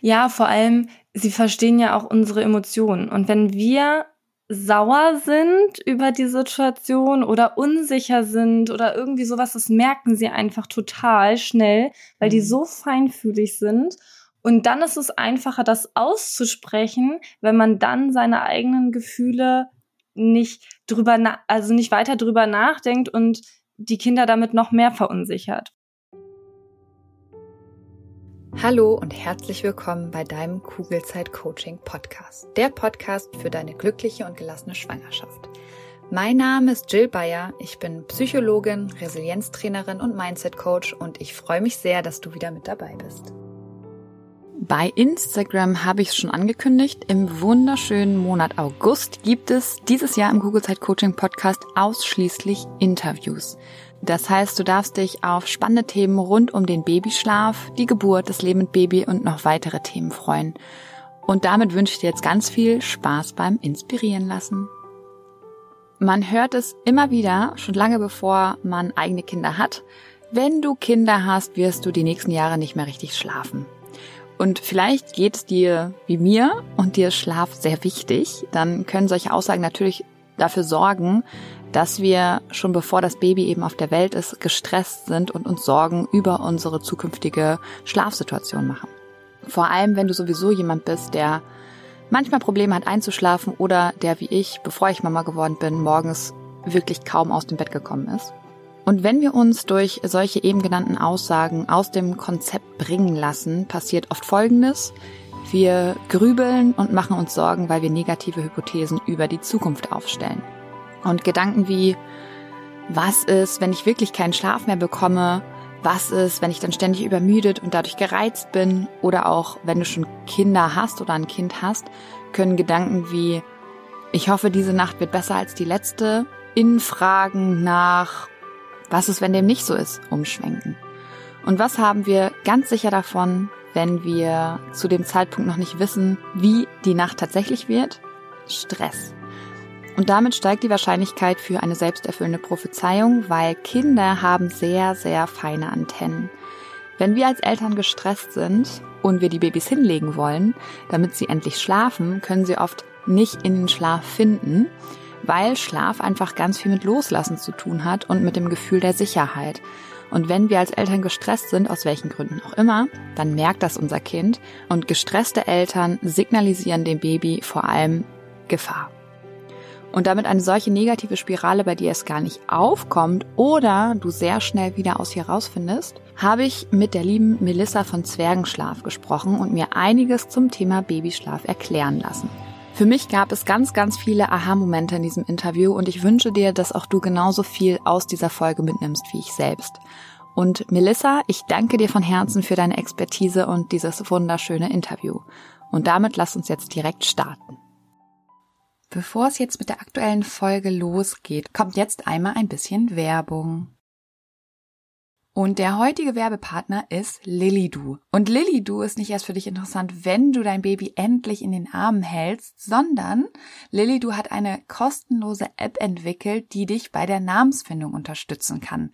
Ja, vor allem, sie verstehen ja auch unsere Emotionen. Und wenn wir sauer sind über die Situation oder unsicher sind oder irgendwie sowas, das merken sie einfach total schnell, weil die mhm. so feinfühlig sind. Und dann ist es einfacher, das auszusprechen, wenn man dann seine eigenen Gefühle nicht drüber, also nicht weiter drüber nachdenkt und die Kinder damit noch mehr verunsichert. Hallo und herzlich willkommen bei deinem Kugelzeit Coaching Podcast. Der Podcast für deine glückliche und gelassene Schwangerschaft. Mein Name ist Jill Bayer. Ich bin Psychologin, Resilienztrainerin und Mindset Coach und ich freue mich sehr, dass du wieder mit dabei bist. Bei Instagram habe ich es schon angekündigt. Im wunderschönen Monat August gibt es dieses Jahr im Google Zeit Coaching Podcast ausschließlich Interviews. Das heißt, du darfst dich auf spannende Themen rund um den Babyschlaf, die Geburt, das Leben mit Baby und noch weitere Themen freuen. Und damit wünsche ich dir jetzt ganz viel Spaß beim Inspirieren lassen. Man hört es immer wieder, schon lange bevor man eigene Kinder hat. Wenn du Kinder hast, wirst du die nächsten Jahre nicht mehr richtig schlafen. Und vielleicht geht es dir wie mir und dir Schlaf sehr wichtig. Dann können solche Aussagen natürlich dafür sorgen, dass wir schon bevor das Baby eben auf der Welt ist, gestresst sind und uns Sorgen über unsere zukünftige Schlafsituation machen. Vor allem, wenn du sowieso jemand bist, der manchmal Probleme hat einzuschlafen oder der wie ich, bevor ich Mama geworden bin, morgens wirklich kaum aus dem Bett gekommen ist. Und wenn wir uns durch solche eben genannten Aussagen aus dem Konzept bringen lassen, passiert oft Folgendes. Wir grübeln und machen uns Sorgen, weil wir negative Hypothesen über die Zukunft aufstellen. Und Gedanken wie, was ist, wenn ich wirklich keinen Schlaf mehr bekomme? Was ist, wenn ich dann ständig übermüdet und dadurch gereizt bin? Oder auch, wenn du schon Kinder hast oder ein Kind hast, können Gedanken wie, ich hoffe, diese Nacht wird besser als die letzte, in Fragen nach, was ist, wenn dem nicht so ist, umschwenken. Und was haben wir ganz sicher davon, wenn wir zu dem Zeitpunkt noch nicht wissen, wie die Nacht tatsächlich wird? Stress. Und damit steigt die Wahrscheinlichkeit für eine selbsterfüllende Prophezeiung, weil Kinder haben sehr, sehr feine Antennen. Wenn wir als Eltern gestresst sind und wir die Babys hinlegen wollen, damit sie endlich schlafen, können sie oft nicht in den Schlaf finden, weil Schlaf einfach ganz viel mit Loslassen zu tun hat und mit dem Gefühl der Sicherheit. Und wenn wir als Eltern gestresst sind, aus welchen Gründen auch immer, dann merkt das unser Kind und gestresste Eltern signalisieren dem Baby vor allem Gefahr und damit eine solche negative Spirale bei dir erst gar nicht aufkommt oder du sehr schnell wieder aus hier rausfindest, habe ich mit der lieben Melissa von Zwergenschlaf gesprochen und mir einiges zum Thema Babyschlaf erklären lassen. Für mich gab es ganz, ganz viele Aha-Momente in diesem Interview und ich wünsche dir, dass auch du genauso viel aus dieser Folge mitnimmst wie ich selbst. Und Melissa, ich danke dir von Herzen für deine Expertise und dieses wunderschöne Interview. Und damit lass uns jetzt direkt starten. Bevor es jetzt mit der aktuellen Folge losgeht, kommt jetzt einmal ein bisschen Werbung. Und der heutige Werbepartner ist Lilidu. Und Lilidu ist nicht erst für dich interessant, wenn du dein Baby endlich in den Armen hältst, sondern Lilidu hat eine kostenlose App entwickelt, die dich bei der Namensfindung unterstützen kann.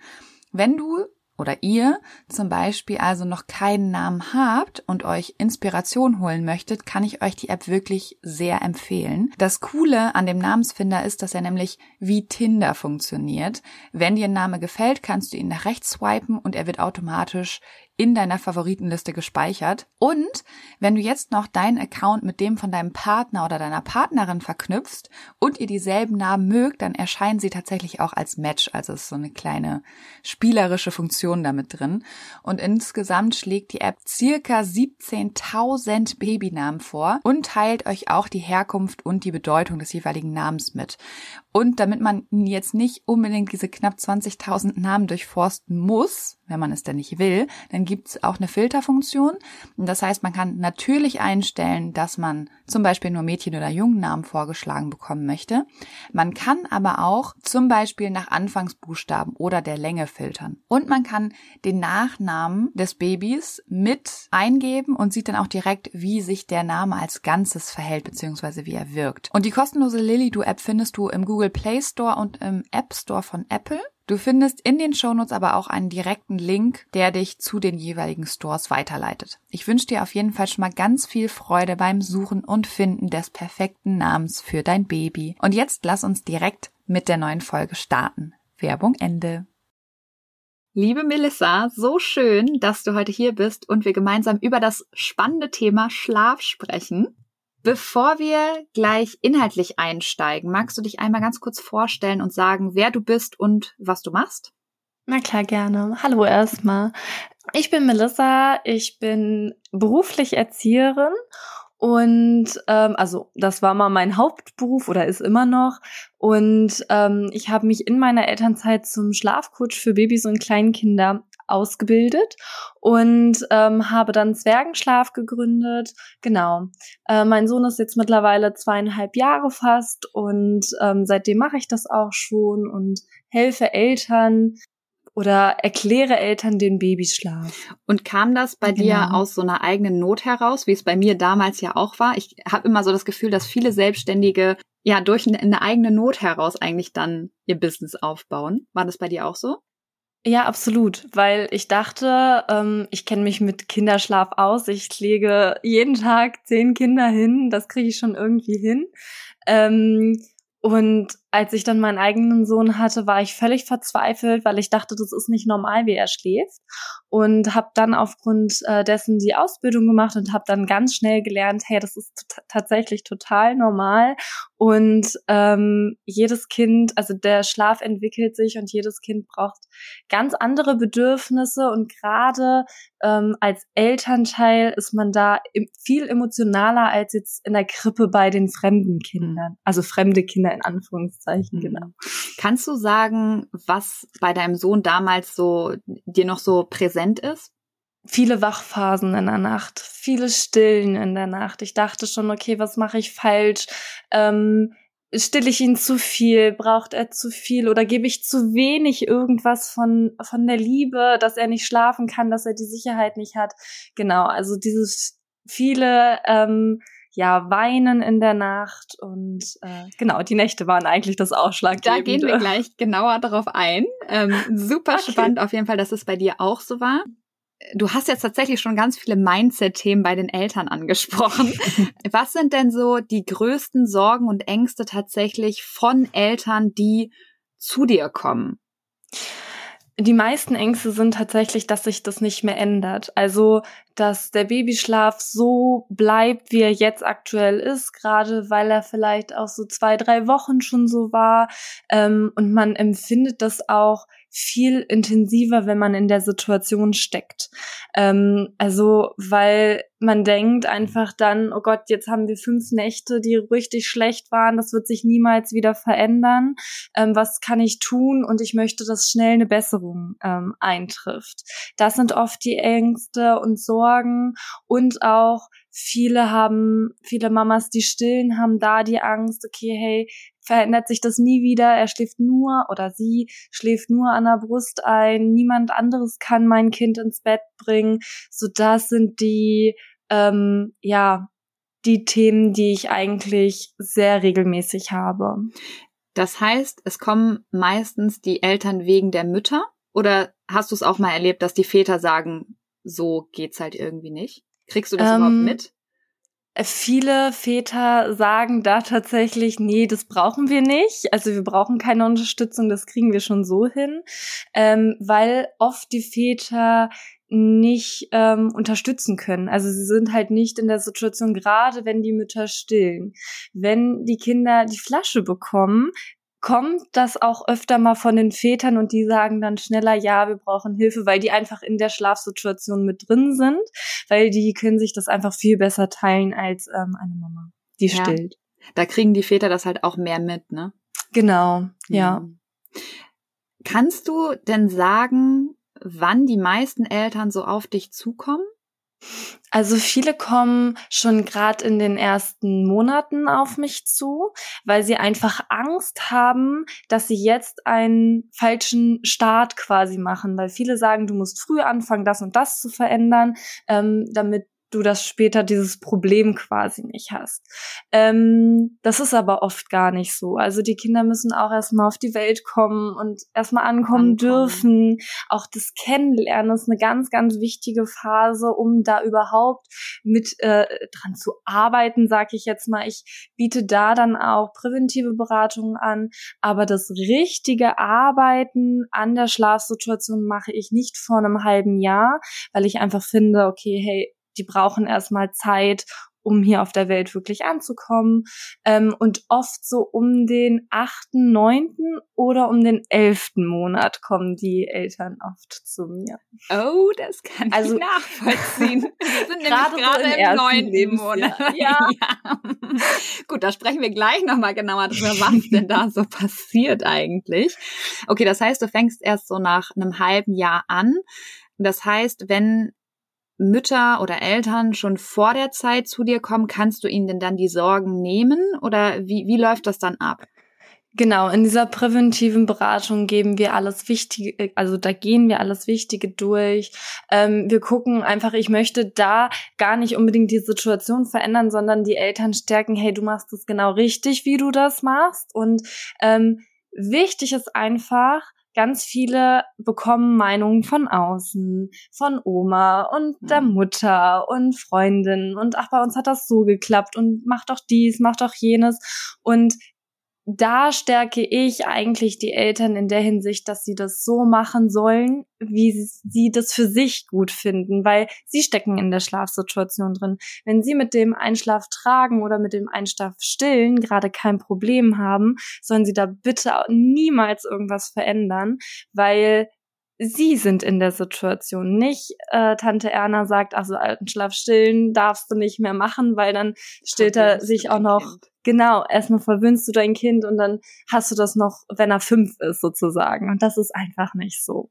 Wenn du oder ihr zum Beispiel also noch keinen Namen habt und euch Inspiration holen möchtet, kann ich euch die App wirklich sehr empfehlen. Das Coole an dem Namensfinder ist, dass er nämlich wie Tinder funktioniert. Wenn dir ein Name gefällt, kannst du ihn nach rechts swipen und er wird automatisch in deiner Favoritenliste gespeichert. Und wenn du jetzt noch deinen Account mit dem von deinem Partner oder deiner Partnerin verknüpfst und ihr dieselben Namen mögt, dann erscheinen sie tatsächlich auch als Match. Also ist so eine kleine spielerische Funktion damit drin. Und insgesamt schlägt die App circa 17.000 Babynamen vor und teilt euch auch die Herkunft und die Bedeutung des jeweiligen Namens mit. Und damit man jetzt nicht unbedingt diese knapp 20.000 Namen durchforsten muss, wenn man es denn nicht will, dann gibt es auch eine Filterfunktion. Das heißt, man kann natürlich einstellen, dass man zum Beispiel nur Mädchen- oder Jungennamen vorgeschlagen bekommen möchte. Man kann aber auch zum Beispiel nach Anfangsbuchstaben oder der Länge filtern. Und man kann den Nachnamen des Babys mit eingeben und sieht dann auch direkt, wie sich der Name als Ganzes verhält bzw. wie er wirkt. Und die kostenlose Lilido App findest du im Google Google Play Store und im App Store von Apple. Du findest in den Shownotes aber auch einen direkten Link, der dich zu den jeweiligen Stores weiterleitet. Ich wünsche dir auf jeden Fall schon mal ganz viel Freude beim Suchen und Finden des perfekten Namens für dein Baby. Und jetzt lass uns direkt mit der neuen Folge starten. Werbung Ende. Liebe Melissa, so schön, dass du heute hier bist und wir gemeinsam über das spannende Thema Schlaf sprechen. Bevor wir gleich inhaltlich einsteigen, magst du dich einmal ganz kurz vorstellen und sagen, wer du bist und was du machst? Na klar, gerne. Hallo erstmal. Ich bin Melissa, ich bin beruflich Erzieherin und ähm, also das war mal mein Hauptberuf oder ist immer noch. Und ähm, ich habe mich in meiner Elternzeit zum Schlafcoach für Babys und Kleinkinder ausgebildet und ähm, habe dann Zwergenschlaf gegründet. Genau. Äh, mein Sohn ist jetzt mittlerweile zweieinhalb Jahre fast und ähm, seitdem mache ich das auch schon und helfe Eltern oder erkläre Eltern den Babyschlaf. Und kam das bei genau. dir aus so einer eigenen Not heraus, wie es bei mir damals ja auch war? Ich habe immer so das Gefühl, dass viele Selbstständige ja durch eine eigene Not heraus eigentlich dann ihr Business aufbauen. War das bei dir auch so? Ja, absolut, weil ich dachte, ähm, ich kenne mich mit Kinderschlaf aus. Ich lege jeden Tag zehn Kinder hin, das kriege ich schon irgendwie hin. Ähm, und als ich dann meinen eigenen Sohn hatte, war ich völlig verzweifelt, weil ich dachte, das ist nicht normal, wie er schläft. Und habe dann aufgrund äh, dessen die Ausbildung gemacht und habe dann ganz schnell gelernt, hey, das ist tatsächlich total normal. Und ähm, jedes Kind, also der Schlaf entwickelt sich und jedes Kind braucht ganz andere Bedürfnisse. Und gerade ähm, als Elternteil ist man da viel emotionaler als jetzt in der Krippe bei den fremden Kindern. Also fremde Kinder in Anführungszeichen, mhm. genau. Kannst du sagen, was bei deinem Sohn damals so dir noch so präsent ist? viele Wachphasen in der Nacht, viele Stillen in der Nacht. Ich dachte schon, okay, was mache ich falsch? Ähm, stille ich ihn zu viel? Braucht er zu viel? Oder gebe ich zu wenig irgendwas von, von der Liebe, dass er nicht schlafen kann, dass er die Sicherheit nicht hat? Genau, also dieses viele, ähm, ja, Weinen in der Nacht und äh, genau, die Nächte waren eigentlich das Ausschlaggebende. Da gehen wir gleich genauer darauf ein. Ähm, super okay. spannend auf jeden Fall, dass es bei dir auch so war du hast jetzt tatsächlich schon ganz viele Mindset-Themen bei den Eltern angesprochen. Was sind denn so die größten Sorgen und Ängste tatsächlich von Eltern, die zu dir kommen? Die meisten Ängste sind tatsächlich, dass sich das nicht mehr ändert. Also, dass der Babyschlaf so bleibt, wie er jetzt aktuell ist, gerade weil er vielleicht auch so zwei, drei Wochen schon so war. Ähm, und man empfindet das auch viel intensiver, wenn man in der Situation steckt. Ähm, also, weil man denkt einfach dann, oh Gott, jetzt haben wir fünf Nächte, die richtig schlecht waren, das wird sich niemals wieder verändern. Ähm, was kann ich tun? Und ich möchte, dass schnell eine Besserung ähm, eintrifft. Das sind oft die Ängste und Sorgen und auch viele haben, viele Mamas, die stillen, haben da die Angst, okay, hey, verändert sich das nie wieder. Er schläft nur oder sie schläft nur an der Brust ein. Niemand anderes kann mein Kind ins Bett bringen. So das sind die, ähm, ja, die Themen, die ich eigentlich sehr regelmäßig habe. Das heißt, es kommen meistens die Eltern wegen der Mütter? Oder hast du es auch mal erlebt, dass die Väter sagen, so geht's halt irgendwie nicht? Kriegst du das ähm, überhaupt mit? Viele Väter sagen da tatsächlich, nee, das brauchen wir nicht. Also wir brauchen keine Unterstützung, das kriegen wir schon so hin, ähm, weil oft die Väter nicht ähm, unterstützen können. Also sie sind halt nicht in der Situation, gerade wenn die Mütter stillen. Wenn die Kinder die Flasche bekommen, kommt das auch öfter mal von den Vätern und die sagen dann schneller, ja, wir brauchen Hilfe, weil die einfach in der Schlafsituation mit drin sind, weil die können sich das einfach viel besser teilen als ähm, eine Mama, die ja. stillt. Da kriegen die Väter das halt auch mehr mit, ne? Genau, ja. Mhm. Kannst du denn sagen, wann die meisten Eltern so auf dich zukommen? Also viele kommen schon gerade in den ersten Monaten auf mich zu, weil sie einfach Angst haben, dass sie jetzt einen falschen Start quasi machen, weil viele sagen, du musst früh anfangen, das und das zu verändern, ähm, damit du das später dieses Problem quasi nicht hast. Ähm, das ist aber oft gar nicht so. Also die Kinder müssen auch erstmal auf die Welt kommen und erstmal ankommen, ankommen dürfen. Auch das Kennenlernen ist eine ganz, ganz wichtige Phase, um da überhaupt mit äh, dran zu arbeiten, sag ich jetzt mal. Ich biete da dann auch präventive Beratungen an, aber das richtige Arbeiten an der Schlafsituation mache ich nicht vor einem halben Jahr, weil ich einfach finde, okay, hey, die brauchen erstmal Zeit, um hier auf der Welt wirklich anzukommen. Ähm, und oft so um den achten, neunten oder um den elften Monat kommen die Eltern oft zu mir. Oh, das kann also, ich nachvollziehen. Wir sind gerade, gerade so im neunten Monat. Ja. ja. Gut, da sprechen wir gleich nochmal genauer drüber, was denn da so passiert eigentlich. Okay, das heißt, du fängst erst so nach einem halben Jahr an. Das heißt, wenn Mütter oder Eltern schon vor der Zeit zu dir kommen, kannst du ihnen denn dann die Sorgen nehmen oder wie, wie läuft das dann ab? Genau, in dieser präventiven Beratung geben wir alles Wichtige, also da gehen wir alles Wichtige durch. Ähm, wir gucken einfach, ich möchte da gar nicht unbedingt die Situation verändern, sondern die Eltern stärken, hey, du machst es genau richtig, wie du das machst. Und ähm, wichtig ist einfach, ganz viele bekommen Meinungen von außen, von Oma und der mhm. Mutter und Freundinnen und ach, bei uns hat das so geklappt und mach doch dies, mach doch jenes. Und da stärke ich eigentlich die Eltern in der Hinsicht, dass sie das so machen sollen, wie sie das für sich gut finden, weil sie stecken in der Schlafsituation drin. Wenn sie mit dem Einschlaf tragen oder mit dem Einschlaf stillen gerade kein Problem haben, sollen sie da bitte niemals irgendwas verändern, weil sie sind in der Situation. Nicht äh, Tante Erna sagt, also alten Schlaf stillen darfst du nicht mehr machen, weil dann stillt er sich auch noch kind. Genau, erstmal verwöhnst du dein Kind und dann hast du das noch, wenn er fünf ist, sozusagen. Und das ist einfach nicht so.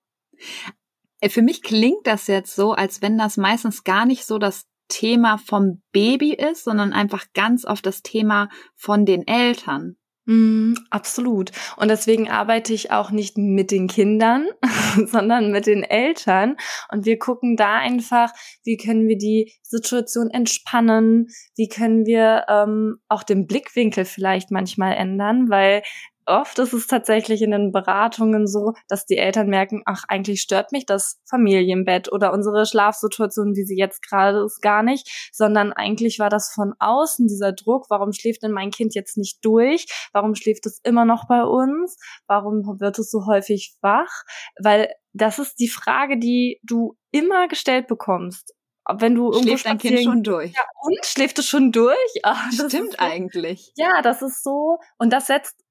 Äh, für mich klingt das jetzt so, als wenn das meistens gar nicht so das Thema vom Baby ist, sondern einfach ganz oft das Thema von den Eltern. Mm, absolut. Und deswegen arbeite ich auch nicht mit den Kindern, sondern mit den Eltern. Und wir gucken da einfach, wie können wir die Situation entspannen, wie können wir ähm, auch den Blickwinkel vielleicht manchmal ändern, weil oft ist es tatsächlich in den Beratungen so, dass die Eltern merken, ach, eigentlich stört mich das Familienbett oder unsere Schlafsituation, wie sie jetzt gerade ist, gar nicht, sondern eigentlich war das von außen dieser Druck, warum schläft denn mein Kind jetzt nicht durch? Warum schläft es immer noch bei uns? Warum wird es so häufig wach? Weil das ist die Frage, die du immer gestellt bekommst wenn du irgendwo schläft dein Kind schon durch. Ja, und schläft es schon durch? Ach, Stimmt so, eigentlich. Ja, das ist so und das setzt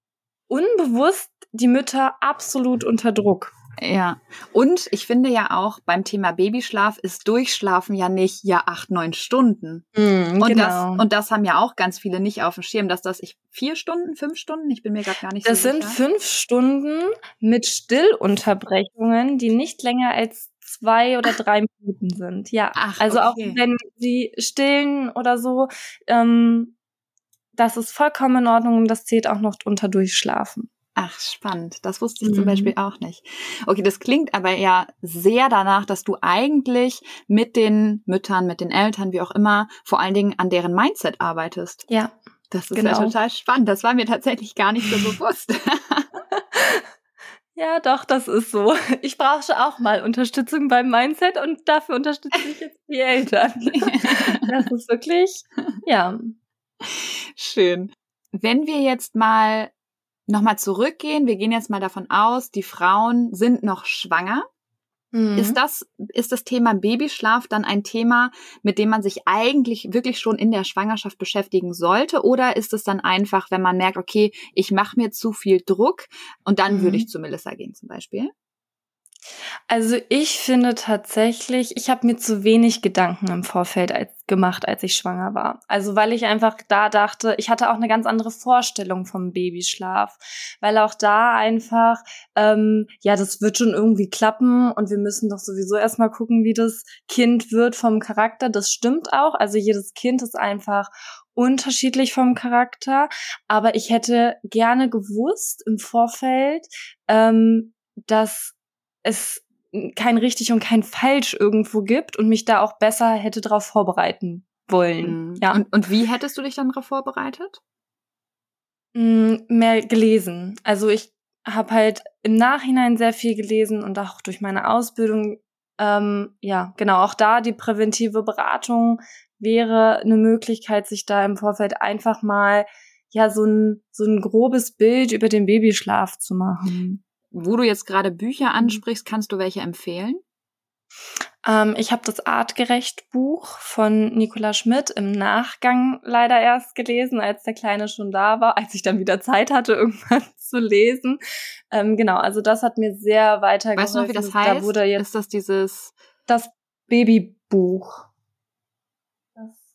unbewusst die Mütter absolut unter Druck. Ja, und ich finde ja auch beim Thema Babyschlaf ist Durchschlafen ja nicht ja acht, neun Stunden. Mm, und, genau. das, und das haben ja auch ganz viele nicht auf dem Schirm, dass das ich vier Stunden, fünf Stunden, ich bin mir gerade gar nicht das so sicher. Das sind fünf Stunden mit Stillunterbrechungen, die nicht länger als zwei oder drei Minuten sind. Ja, Ach, also okay. auch wenn sie stillen oder so, ähm, das ist vollkommen in Ordnung und das zählt auch noch unter Durchschlafen. Ach, spannend. Das wusste ich mhm. zum Beispiel auch nicht. Okay, das klingt aber ja sehr danach, dass du eigentlich mit den Müttern, mit den Eltern, wie auch immer, vor allen Dingen an deren Mindset arbeitest. Ja. Das ist genau. ja total spannend. Das war mir tatsächlich gar nicht so bewusst. Ja, doch, das ist so. Ich brauche auch mal Unterstützung beim Mindset und dafür unterstütze ich jetzt die Eltern. Das ist wirklich, ja, Schön. Wenn wir jetzt mal nochmal zurückgehen, wir gehen jetzt mal davon aus, die Frauen sind noch schwanger. Mhm. Ist das, ist das Thema Babyschlaf dann ein Thema, mit dem man sich eigentlich wirklich schon in der Schwangerschaft beschäftigen sollte? Oder ist es dann einfach, wenn man merkt, okay, ich mache mir zu viel Druck und dann mhm. würde ich zu Melissa gehen zum Beispiel? Also ich finde tatsächlich, ich habe mir zu wenig Gedanken im Vorfeld als, gemacht, als ich schwanger war. Also weil ich einfach da dachte, ich hatte auch eine ganz andere Vorstellung vom Babyschlaf, weil auch da einfach, ähm, ja, das wird schon irgendwie klappen und wir müssen doch sowieso erstmal gucken, wie das Kind wird vom Charakter. Das stimmt auch. Also jedes Kind ist einfach unterschiedlich vom Charakter, aber ich hätte gerne gewusst im Vorfeld, ähm, dass es kein richtig und kein falsch irgendwo gibt und mich da auch besser hätte darauf vorbereiten wollen. Mhm. Ja. Und, und wie hättest du dich dann darauf vorbereitet? Mm, mehr gelesen. Also ich habe halt im Nachhinein sehr viel gelesen und auch durch meine Ausbildung, ähm, ja, genau, auch da die präventive Beratung wäre eine Möglichkeit, sich da im Vorfeld einfach mal ja so ein so ein grobes Bild über den Babyschlaf zu machen. Wo du jetzt gerade Bücher mhm. ansprichst, kannst du welche empfehlen? Ähm, ich habe das Artgerecht-Buch von Nicola Schmidt im Nachgang leider erst gelesen, als der Kleine schon da war, als ich dann wieder Zeit hatte, irgendwann zu lesen. Ähm, genau, also das hat mir sehr weitergeholfen. Weißt du noch, wie das heißt? Da wurde jetzt Ist das dieses... Das Babybuch.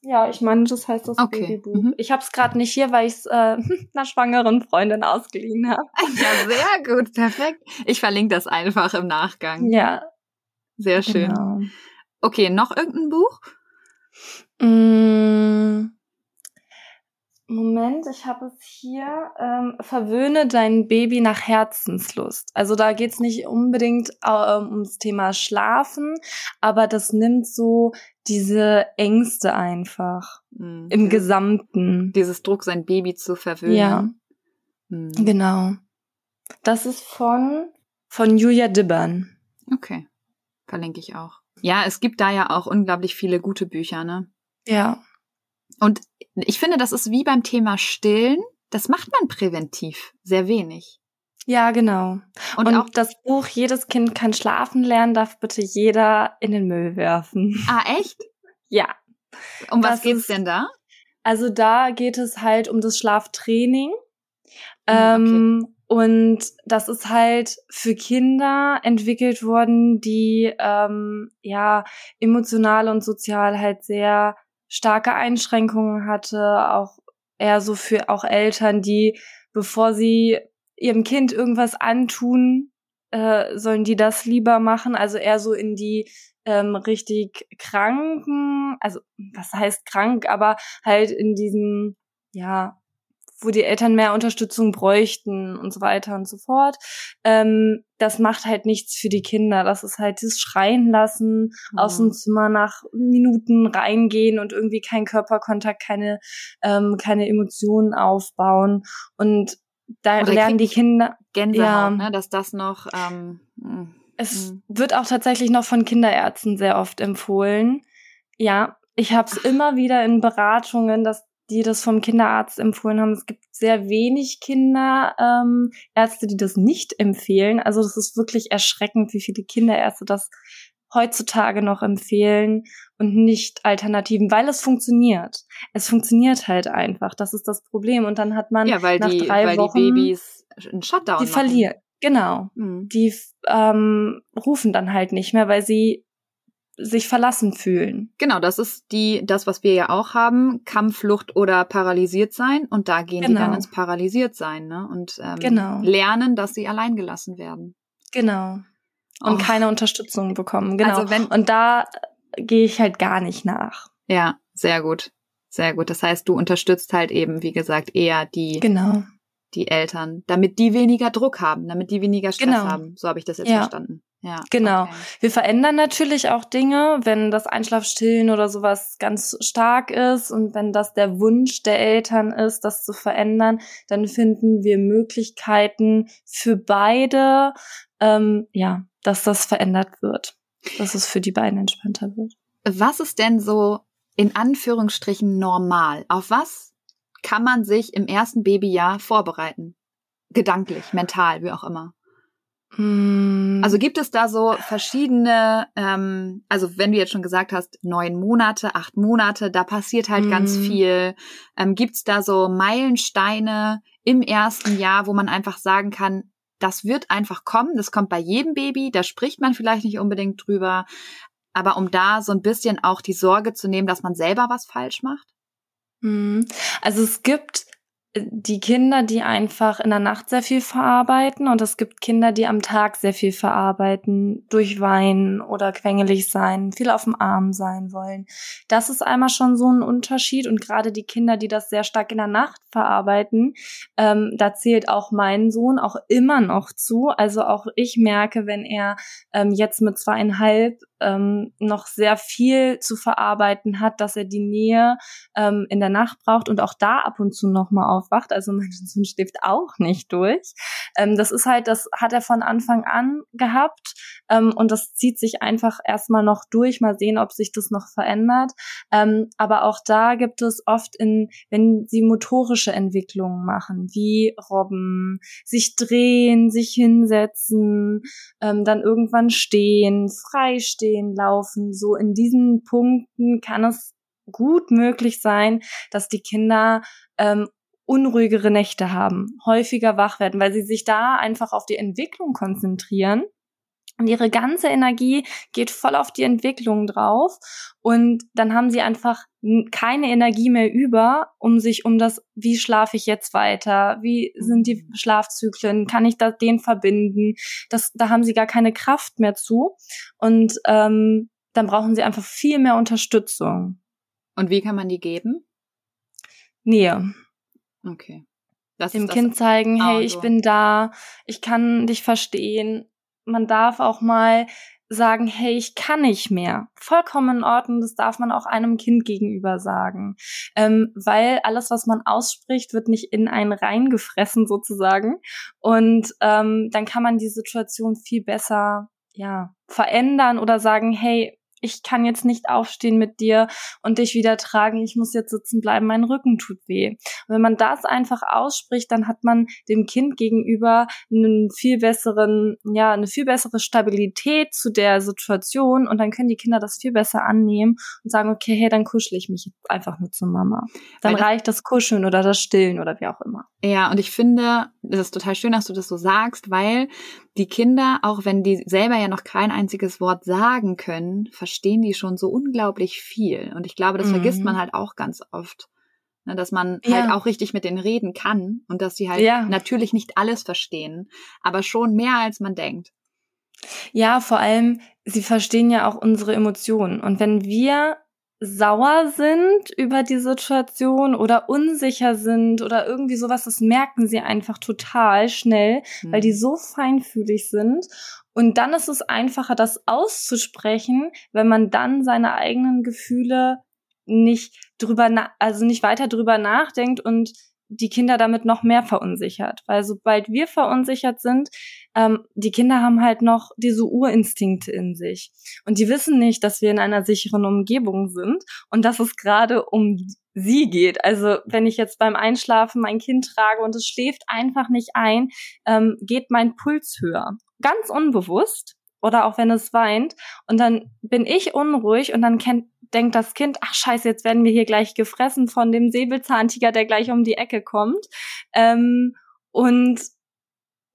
Ja, ich meine, das heißt das okay. Babybuch. Mhm. Ich habe es gerade nicht hier, weil ich es äh, einer schwangeren Freundin ausgeliehen habe. Ja, sehr gut, perfekt. Ich verlinke das einfach im Nachgang. Ja, sehr schön. Genau. Okay, noch irgendein Buch? Mm, Moment, ich habe es hier. Ähm, Verwöhne dein Baby nach Herzenslust. Also da geht's nicht unbedingt ähm, ums Thema Schlafen, aber das nimmt so diese Ängste einfach mhm. im Gesamten. Dieses Druck, sein Baby zu verwöhnen. Ja, mhm. genau. Das ist von von Julia Dibbern. Okay. Verlinke ich auch. Ja, es gibt da ja auch unglaublich viele gute Bücher, ne? Ja. Und ich finde, das ist wie beim Thema Stillen. Das macht man präventiv sehr wenig. Ja, genau. Und, Und auch das Buch Jedes Kind kann schlafen lernen, darf bitte jeder in den Müll werfen. Ah, echt? ja. Um was das geht's ist, denn da? Also da geht es halt um das Schlaftraining. Hm, okay. Ähm, und das ist halt für Kinder entwickelt worden, die ähm, ja emotional und sozial halt sehr starke Einschränkungen hatte, auch eher so für auch Eltern, die bevor sie ihrem Kind irgendwas antun, äh, sollen die das lieber machen, also eher so in die ähm, richtig kranken, also was heißt krank, aber halt in diesen ja wo die Eltern mehr Unterstützung bräuchten und so weiter und so fort. Ähm, das macht halt nichts für die Kinder. Das ist halt das Schreien lassen, mhm. aus dem Zimmer nach Minuten reingehen und irgendwie kein Körperkontakt, keine, ähm, keine Emotionen aufbauen. Und da Oder lernen die Kinder Gänsehaut, ja, ne, dass das noch ähm, mm, es mh. wird auch tatsächlich noch von Kinderärzten sehr oft empfohlen. Ja, ich habe es immer wieder in Beratungen, dass die das vom Kinderarzt empfohlen haben. Es gibt sehr wenig Kinderärzte, ähm, die das nicht empfehlen. Also das ist wirklich erschreckend, wie viele Kinderärzte das heutzutage noch empfehlen und nicht Alternativen, weil es funktioniert. Es funktioniert halt einfach. Das ist das Problem. Und dann hat man ja, weil nach die, drei weil Wochen die Babys einen Shutdown die machen. verlieren. Genau. Mhm. Die ähm, rufen dann halt nicht mehr, weil sie sich verlassen fühlen. Genau, das ist die, das, was wir ja auch haben, Kampfflucht oder paralysiert sein. Und da gehen genau. die dann genau. ins paralysiert sein, ne? Und ähm, genau. lernen, dass sie allein gelassen werden. Genau. Und oh. keine Unterstützung bekommen. Genau. Also wenn, und da gehe ich halt gar nicht nach. Ja, sehr gut. Sehr gut. Das heißt, du unterstützt halt eben, wie gesagt, eher die, genau. die Eltern, damit die weniger Druck haben, damit die weniger Stress genau. haben. So habe ich das jetzt ja. verstanden. Ja, genau. Okay. Wir verändern natürlich auch Dinge, wenn das Einschlafstillen oder sowas ganz stark ist und wenn das der Wunsch der Eltern ist, das zu verändern, dann finden wir Möglichkeiten für beide, ähm, ja, dass das verändert wird, dass es für die beiden entspannter wird. Was ist denn so in Anführungsstrichen normal? Auf was kann man sich im ersten Babyjahr vorbereiten? Gedanklich, mental, wie auch immer. Hm. Also gibt es da so verschiedene, ähm, also wenn du jetzt schon gesagt hast, neun Monate, acht Monate, da passiert halt mm. ganz hm. viel. Ähm, gibt es da so Meilensteine im ersten Jahr, wo man einfach sagen kann, das wird einfach kommen, das kommt bei jedem Baby, da spricht man vielleicht nicht unbedingt drüber, aber um da so ein bisschen auch die Sorge zu nehmen, dass man selber was falsch macht? Hm. Also es gibt die Kinder, die einfach in der Nacht sehr viel verarbeiten und es gibt Kinder, die am Tag sehr viel verarbeiten, durch Weinen oder quengelig sein, viel auf dem Arm sein wollen. Das ist einmal schon so ein Unterschied und gerade die Kinder, die das sehr stark in der Nacht verarbeiten, ähm, da zählt auch mein Sohn auch immer noch zu. Also auch ich merke, wenn er ähm, jetzt mit zweieinhalb ähm, noch sehr viel zu verarbeiten hat, dass er die Nähe ähm, in der Nacht braucht und auch da ab und zu noch mal aufwacht. Also mein Sohn schläft auch nicht durch. Ähm, das ist halt, das hat er von Anfang an gehabt ähm, und das zieht sich einfach erstmal noch durch. Mal sehen, ob sich das noch verändert. Ähm, aber auch da gibt es oft in, wenn sie motorische Entwicklungen machen, wie Robben, sich drehen, sich hinsetzen, ähm, dann irgendwann stehen, frei stehen, laufen, so in diesen Punkten kann es gut möglich sein, dass die Kinder ähm, unruhigere Nächte haben, häufiger wach werden, weil sie sich da einfach auf die Entwicklung konzentrieren. Und ihre ganze Energie geht voll auf die Entwicklung drauf. Und dann haben sie einfach keine Energie mehr über, um sich um das, wie schlafe ich jetzt weiter? Wie sind die Schlafzyklen? Kann ich da den verbinden? Das, da haben sie gar keine Kraft mehr zu. Und ähm, dann brauchen sie einfach viel mehr Unterstützung. Und wie kann man die geben? Nähe. Okay. Das Dem Kind zeigen, hey, ich bin da, ich kann dich verstehen. Man darf auch mal sagen, hey, ich kann nicht mehr. Vollkommen in Ordnung, das darf man auch einem Kind gegenüber sagen. Ähm, weil alles, was man ausspricht, wird nicht in einen reingefressen sozusagen. Und ähm, dann kann man die Situation viel besser ja, verändern oder sagen, hey, ich kann jetzt nicht aufstehen mit dir und dich wieder tragen, ich muss jetzt sitzen bleiben, mein Rücken tut weh. Und wenn man das einfach ausspricht, dann hat man dem Kind gegenüber einen viel besseren, ja, eine viel bessere Stabilität zu der Situation und dann können die Kinder das viel besser annehmen und sagen, okay, hey, dann kuschel ich mich jetzt einfach nur zu Mama. Dann Weil reicht das Kuscheln oder das Stillen oder wie auch immer. Ja, und ich finde, das ist total schön, dass du das so sagst, weil die Kinder, auch wenn die selber ja noch kein einziges Wort sagen können, verstehen die schon so unglaublich viel. Und ich glaube, das mhm. vergisst man halt auch ganz oft. Ne, dass man ja. halt auch richtig mit denen reden kann und dass sie halt ja. natürlich nicht alles verstehen, aber schon mehr als man denkt. Ja, vor allem, sie verstehen ja auch unsere Emotionen. Und wenn wir sauer sind über die Situation oder unsicher sind oder irgendwie sowas, das merken sie einfach total schnell, mhm. weil die mhm. so feinfühlig sind. Und dann ist es einfacher, das auszusprechen, wenn man dann seine eigenen Gefühle nicht drüber, also nicht weiter drüber nachdenkt und die Kinder damit noch mehr verunsichert. Weil sobald wir verunsichert sind, ähm, die Kinder haben halt noch diese Urinstinkte in sich. Und die wissen nicht, dass wir in einer sicheren Umgebung sind und dass es gerade um sie geht. Also wenn ich jetzt beim Einschlafen mein Kind trage und es schläft einfach nicht ein, ähm, geht mein Puls höher. Ganz unbewusst. Oder auch wenn es weint. Und dann bin ich unruhig und dann kennt, denkt das Kind, ach scheiße, jetzt werden wir hier gleich gefressen von dem Säbelzahntiger, der gleich um die Ecke kommt. Ähm, und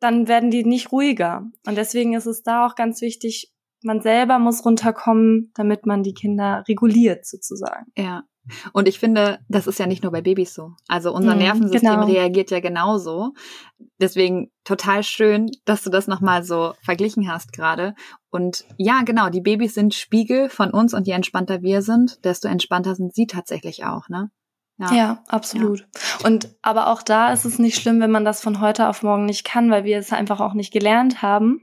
dann werden die nicht ruhiger. Und deswegen ist es da auch ganz wichtig, man selber muss runterkommen, damit man die Kinder reguliert sozusagen. Ja. Und ich finde, das ist ja nicht nur bei Babys so. Also unser mhm, Nervensystem genau. reagiert ja genauso. Deswegen total schön, dass du das nochmal so verglichen hast gerade. Und ja, genau, die Babys sind Spiegel von uns und je entspannter wir sind, desto entspannter sind sie tatsächlich auch, ne? Ja, ja absolut. Ja. Und aber auch da ist es nicht schlimm, wenn man das von heute auf morgen nicht kann, weil wir es einfach auch nicht gelernt haben.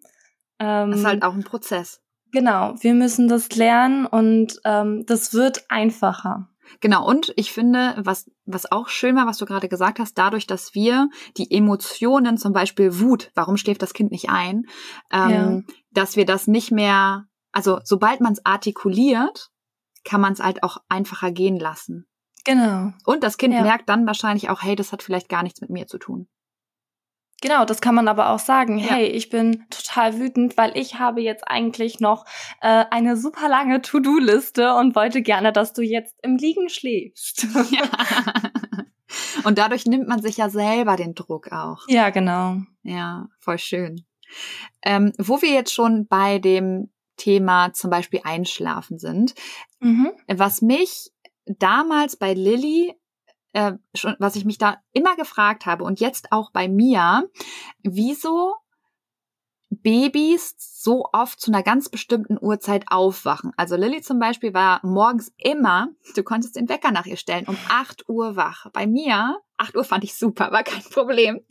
Ähm, das ist halt auch ein Prozess. Genau, wir müssen das lernen und ähm, das wird einfacher. Genau, und ich finde, was, was auch schön war, was du gerade gesagt hast, dadurch, dass wir die Emotionen, zum Beispiel Wut, warum schläft das Kind nicht ein, ähm, ja. dass wir das nicht mehr, also sobald man es artikuliert, kann man es halt auch einfacher gehen lassen. Genau. Und das Kind ja. merkt dann wahrscheinlich auch, hey, das hat vielleicht gar nichts mit mir zu tun. Genau, das kann man aber auch sagen. Ja. Hey, ich bin total wütend, weil ich habe jetzt eigentlich noch äh, eine super lange To-Do-Liste und wollte gerne, dass du jetzt im Liegen schläfst. Ja. Und dadurch nimmt man sich ja selber den Druck auch. Ja, genau. Ja, voll schön. Ähm, wo wir jetzt schon bei dem Thema zum Beispiel Einschlafen sind, mhm. was mich damals bei Lilly äh, schon, was ich mich da immer gefragt habe und jetzt auch bei mir, wieso Babys so oft zu einer ganz bestimmten Uhrzeit aufwachen. Also Lilly zum Beispiel war morgens immer, du konntest den Wecker nach ihr stellen, um 8 Uhr wach. Bei mir, 8 Uhr fand ich super, war kein Problem.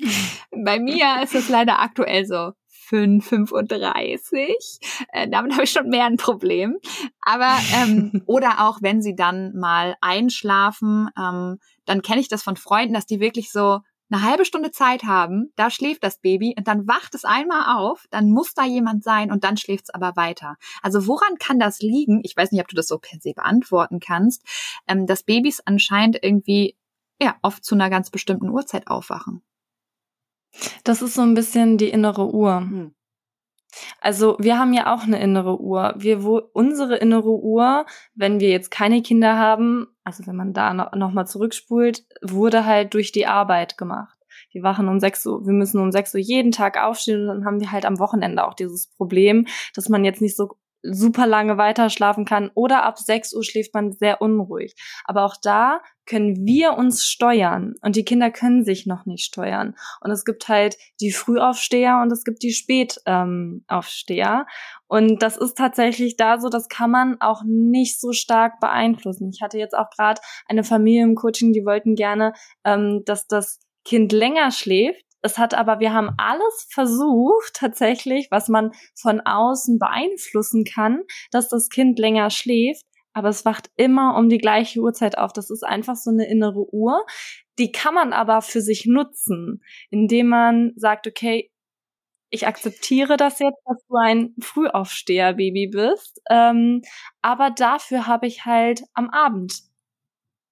Bei mir ist es leider aktuell so 5, 35. Äh, damit habe ich schon mehr ein Problem. Aber, ähm, oder auch wenn sie dann mal einschlafen, ähm, dann kenne ich das von Freunden, dass die wirklich so eine halbe Stunde Zeit haben, da schläft das Baby und dann wacht es einmal auf, dann muss da jemand sein und dann schläft es aber weiter. Also woran kann das liegen? Ich weiß nicht, ob du das so per se beantworten kannst, ähm, dass Babys anscheinend irgendwie ja oft zu einer ganz bestimmten Uhrzeit aufwachen. Das ist so ein bisschen die innere Uhr. Hm. Also wir haben ja auch eine innere Uhr. Wir, wo, unsere innere Uhr, wenn wir jetzt keine Kinder haben, also wenn man da noch, noch mal zurückspult, wurde halt durch die Arbeit gemacht. Wir wachen um 6 Uhr, wir müssen um 6 Uhr jeden Tag aufstehen und dann haben wir halt am Wochenende auch dieses Problem, dass man jetzt nicht so super lange weiter schlafen kann oder ab 6 Uhr schläft man sehr unruhig. Aber auch da können wir uns steuern und die Kinder können sich noch nicht steuern. Und es gibt halt die Frühaufsteher und es gibt die Spätaufsteher. Ähm, und das ist tatsächlich da so, das kann man auch nicht so stark beeinflussen. Ich hatte jetzt auch gerade eine Familie im Coaching, die wollten gerne, ähm, dass das Kind länger schläft es hat aber, wir haben alles versucht, tatsächlich, was man von außen beeinflussen kann, dass das Kind länger schläft, aber es wacht immer um die gleiche Uhrzeit auf. Das ist einfach so eine innere Uhr. Die kann man aber für sich nutzen, indem man sagt, okay, ich akzeptiere das jetzt, dass du ein Frühaufsteher-Baby bist, ähm, aber dafür habe ich halt am Abend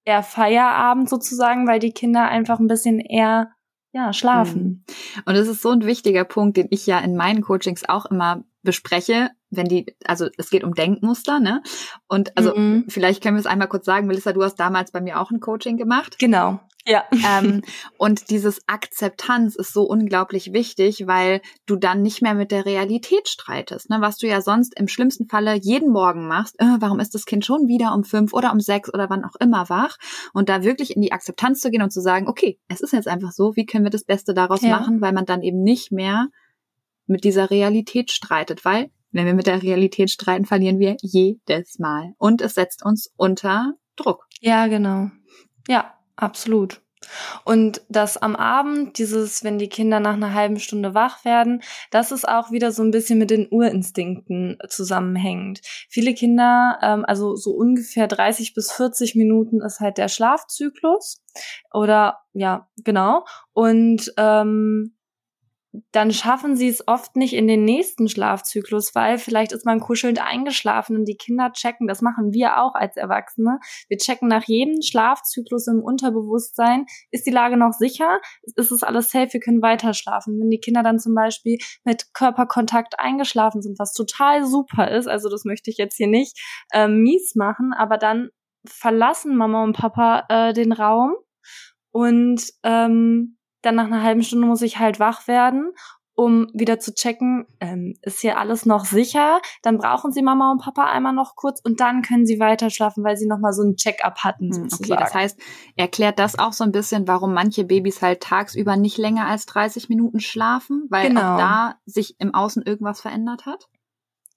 eher Feierabend sozusagen, weil die Kinder einfach ein bisschen eher ja, schlafen. Hm. Und das ist so ein wichtiger Punkt, den ich ja in meinen Coachings auch immer bespreche, wenn die, also es geht um Denkmuster, ne? Und also mhm. vielleicht können wir es einmal kurz sagen, Melissa, du hast damals bei mir auch ein Coaching gemacht. Genau. Ja. Ähm, und dieses Akzeptanz ist so unglaublich wichtig, weil du dann nicht mehr mit der Realität streitest, ne? Was du ja sonst im schlimmsten Falle jeden Morgen machst. Äh, warum ist das Kind schon wieder um fünf oder um sechs oder wann auch immer wach? Und da wirklich in die Akzeptanz zu gehen und zu sagen, okay, es ist jetzt einfach so, wie können wir das Beste daraus ja. machen, weil man dann eben nicht mehr mit dieser Realität streitet, weil wenn wir mit der Realität streiten, verlieren wir jedes Mal. Und es setzt uns unter Druck. Ja, genau. Ja, absolut. Und das am Abend, dieses, wenn die Kinder nach einer halben Stunde wach werden, das ist auch wieder so ein bisschen mit den Urinstinkten zusammenhängend. Viele Kinder, ähm, also so ungefähr 30 bis 40 Minuten ist halt der Schlafzyklus. Oder ja, genau. Und ähm, dann schaffen sie es oft nicht in den nächsten Schlafzyklus, weil vielleicht ist man kuschelnd eingeschlafen und die Kinder checken, das machen wir auch als Erwachsene. Wir checken nach jedem Schlafzyklus im Unterbewusstsein, ist die Lage noch sicher? Ist es alles safe? Wir können weiter schlafen. Wenn die Kinder dann zum Beispiel mit Körperkontakt eingeschlafen sind, was total super ist, also das möchte ich jetzt hier nicht äh, mies machen, aber dann verlassen Mama und Papa äh, den Raum und ähm, dann nach einer halben Stunde muss ich halt wach werden, um wieder zu checken, ähm, ist hier alles noch sicher? Dann brauchen sie Mama und Papa einmal noch kurz und dann können sie weiter schlafen, weil sie nochmal so ein Check-up hatten. Hm, sozusagen. Okay, das heißt, erklärt das auch so ein bisschen, warum manche Babys halt tagsüber nicht länger als 30 Minuten schlafen, weil genau. auch da sich im Außen irgendwas verändert hat?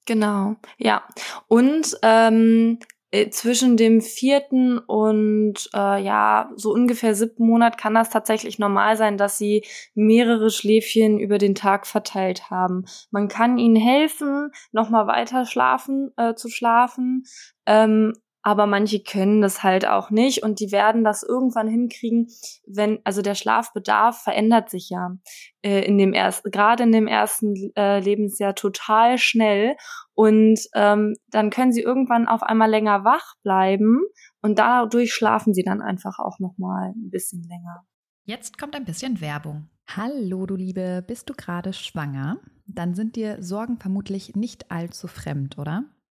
Genau, ja. Und ähm, äh, zwischen dem vierten und äh, ja so ungefähr siebten Monat kann das tatsächlich normal sein, dass sie mehrere Schläfchen über den Tag verteilt haben. Man kann ihnen helfen, noch mal weiter schlafen äh, zu schlafen, ähm, aber manche können das halt auch nicht und die werden das irgendwann hinkriegen, wenn, also der Schlafbedarf verändert sich ja äh, in dem ersten, gerade in dem ersten äh, Lebensjahr total schnell und ähm, dann können sie irgendwann auf einmal länger wach bleiben und dadurch schlafen sie dann einfach auch nochmal ein bisschen länger. Jetzt kommt ein bisschen Werbung. Hallo, du Liebe, bist du gerade schwanger? Dann sind dir Sorgen vermutlich nicht allzu fremd, oder?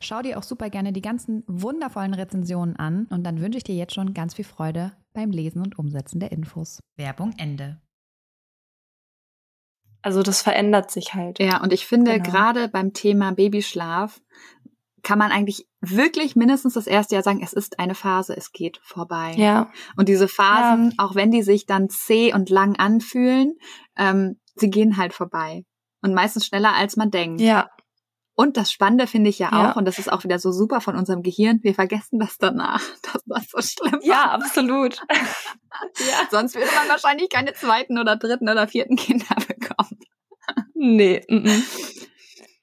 Schau dir auch super gerne die ganzen wundervollen Rezensionen an und dann wünsche ich dir jetzt schon ganz viel Freude beim Lesen und Umsetzen der Infos. Werbung Ende. Also das verändert sich halt. Ja, und ich finde genau. gerade beim Thema Babyschlaf kann man eigentlich wirklich mindestens das erste Jahr sagen, es ist eine Phase, es geht vorbei. Ja. Und diese Phasen, ja. auch wenn die sich dann zäh und lang anfühlen, ähm, sie gehen halt vorbei. Und meistens schneller, als man denkt. Ja. Und das Spannende finde ich ja, ja, auch, und das ist auch wieder so super von unserem Gehirn, wir vergessen das danach, dass das so schlimm war. Ja, absolut. ja. Sonst würde man wahrscheinlich keine zweiten oder dritten oder vierten Kinder bekommen. nee. Mm -mm.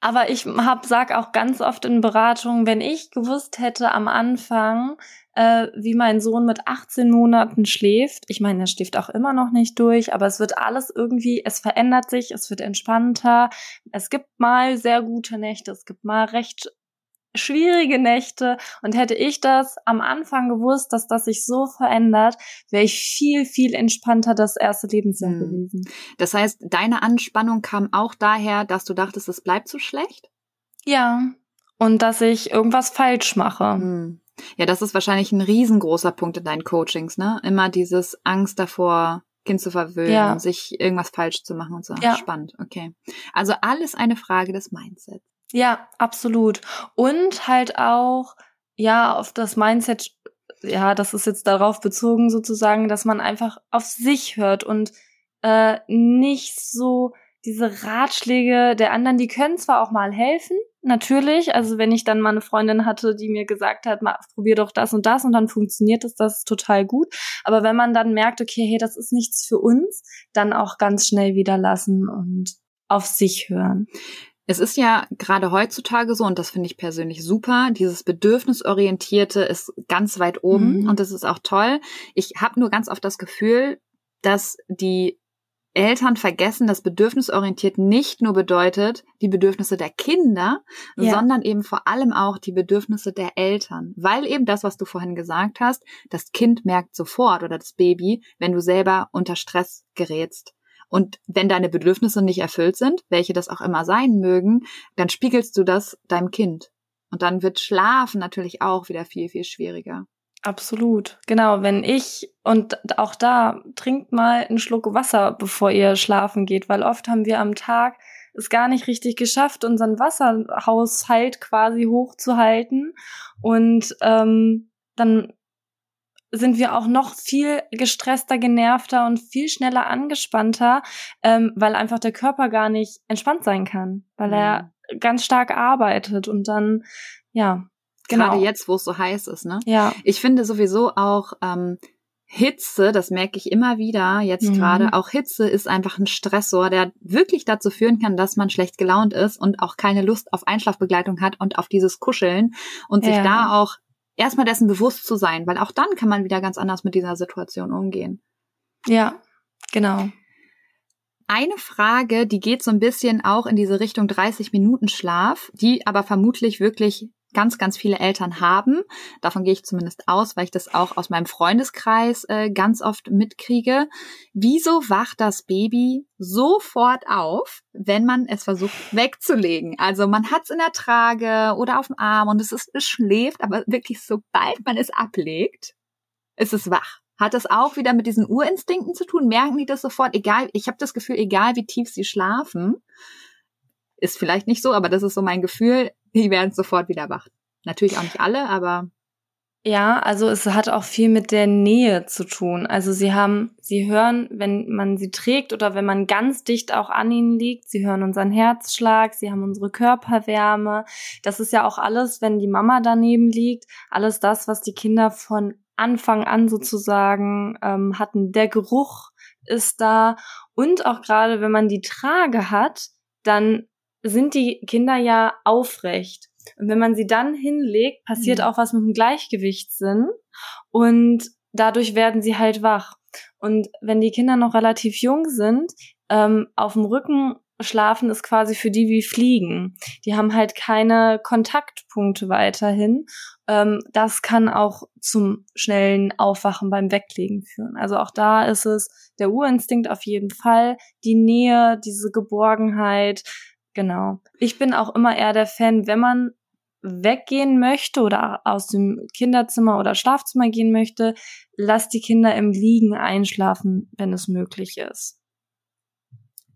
Aber ich hab, sag auch ganz oft in Beratungen, wenn ich gewusst hätte am Anfang, äh, wie mein Sohn mit 18 Monaten schläft. Ich meine, er schläft auch immer noch nicht durch, aber es wird alles irgendwie, es verändert sich, es wird entspannter. Es gibt mal sehr gute Nächte, es gibt mal recht schwierige Nächte und hätte ich das am Anfang gewusst, dass das sich so verändert, wäre ich viel, viel entspannter das erste Lebensjahr hm. gewesen. Das heißt, deine Anspannung kam auch daher, dass du dachtest, es bleibt so schlecht? Ja. Und dass ich irgendwas falsch mache. Hm. Ja, das ist wahrscheinlich ein riesengroßer Punkt in deinen Coachings, ne? Immer dieses Angst davor, Kind zu verwöhnen, ja. sich irgendwas falsch zu machen und so. Ja. Spannend, okay. Also alles eine Frage des Mindsets. Ja, absolut. Und halt auch, ja, auf das Mindset, ja, das ist jetzt darauf bezogen sozusagen, dass man einfach auf sich hört und äh, nicht so diese Ratschläge der anderen, die können zwar auch mal helfen, natürlich. Also wenn ich dann mal eine Freundin hatte, die mir gesagt hat, mal, probier doch das und das und dann funktioniert es, das ist total gut. Aber wenn man dann merkt, okay, hey, das ist nichts für uns, dann auch ganz schnell wieder lassen und auf sich hören. Es ist ja gerade heutzutage so, und das finde ich persönlich super, dieses Bedürfnisorientierte ist ganz weit oben mhm. und das ist auch toll. Ich habe nur ganz oft das Gefühl, dass die Eltern vergessen, dass bedürfnisorientiert nicht nur bedeutet die Bedürfnisse der Kinder, ja. sondern eben vor allem auch die Bedürfnisse der Eltern. Weil eben das, was du vorhin gesagt hast, das Kind merkt sofort oder das Baby, wenn du selber unter Stress gerätst. Und wenn deine Bedürfnisse nicht erfüllt sind, welche das auch immer sein mögen, dann spiegelst du das deinem Kind. Und dann wird Schlafen natürlich auch wieder viel, viel schwieriger. Absolut. Genau, wenn ich und auch da trinkt mal einen Schluck Wasser, bevor ihr schlafen geht, weil oft haben wir am Tag es gar nicht richtig geschafft, unseren Wasserhaushalt quasi hochzuhalten und ähm, dann sind wir auch noch viel gestresster, genervter und viel schneller angespannter, ähm, weil einfach der Körper gar nicht entspannt sein kann, weil mhm. er ganz stark arbeitet und dann, ja, Genau. Gerade jetzt, wo es so heiß ist, ne? Ja. Ich finde sowieso auch ähm, Hitze, das merke ich immer wieder jetzt mhm. gerade, auch Hitze ist einfach ein Stressor, der wirklich dazu führen kann, dass man schlecht gelaunt ist und auch keine Lust auf Einschlafbegleitung hat und auf dieses Kuscheln und sich ja. da auch erstmal dessen bewusst zu sein, weil auch dann kann man wieder ganz anders mit dieser Situation umgehen. Ja, genau. eine Frage, die geht so ein bisschen auch in diese Richtung 30 Minuten Schlaf, die aber vermutlich wirklich ganz, ganz viele Eltern haben. Davon gehe ich zumindest aus, weil ich das auch aus meinem Freundeskreis äh, ganz oft mitkriege. Wieso wacht das Baby sofort auf, wenn man es versucht wegzulegen? Also man hat es in der Trage oder auf dem Arm und es, ist, es schläft, aber wirklich sobald man es ablegt, ist es wach. Hat das auch wieder mit diesen Urinstinkten zu tun? Merken die das sofort? Egal, ich habe das Gefühl, egal wie tief sie schlafen, ist vielleicht nicht so, aber das ist so mein Gefühl, die werden sofort wieder wach. Natürlich auch nicht alle, aber. Ja, also es hat auch viel mit der Nähe zu tun. Also sie haben, sie hören, wenn man sie trägt oder wenn man ganz dicht auch an ihnen liegt, sie hören unseren Herzschlag, sie haben unsere Körperwärme. Das ist ja auch alles, wenn die Mama daneben liegt, alles das, was die Kinder von Anfang an sozusagen ähm, hatten. Der Geruch ist da und auch gerade wenn man die Trage hat, dann sind die Kinder ja aufrecht. Und wenn man sie dann hinlegt, passiert mhm. auch was mit dem Gleichgewichtssinn und dadurch werden sie halt wach. Und wenn die Kinder noch relativ jung sind, ähm, auf dem Rücken schlafen ist quasi für die wie Fliegen. Die haben halt keine Kontaktpunkte weiterhin. Ähm, das kann auch zum schnellen Aufwachen beim Weglegen führen. Also auch da ist es der Urinstinkt auf jeden Fall, die Nähe, diese Geborgenheit, Genau. Ich bin auch immer eher der Fan, wenn man weggehen möchte oder aus dem Kinderzimmer oder Schlafzimmer gehen möchte, lass die Kinder im Liegen einschlafen, wenn es möglich ist.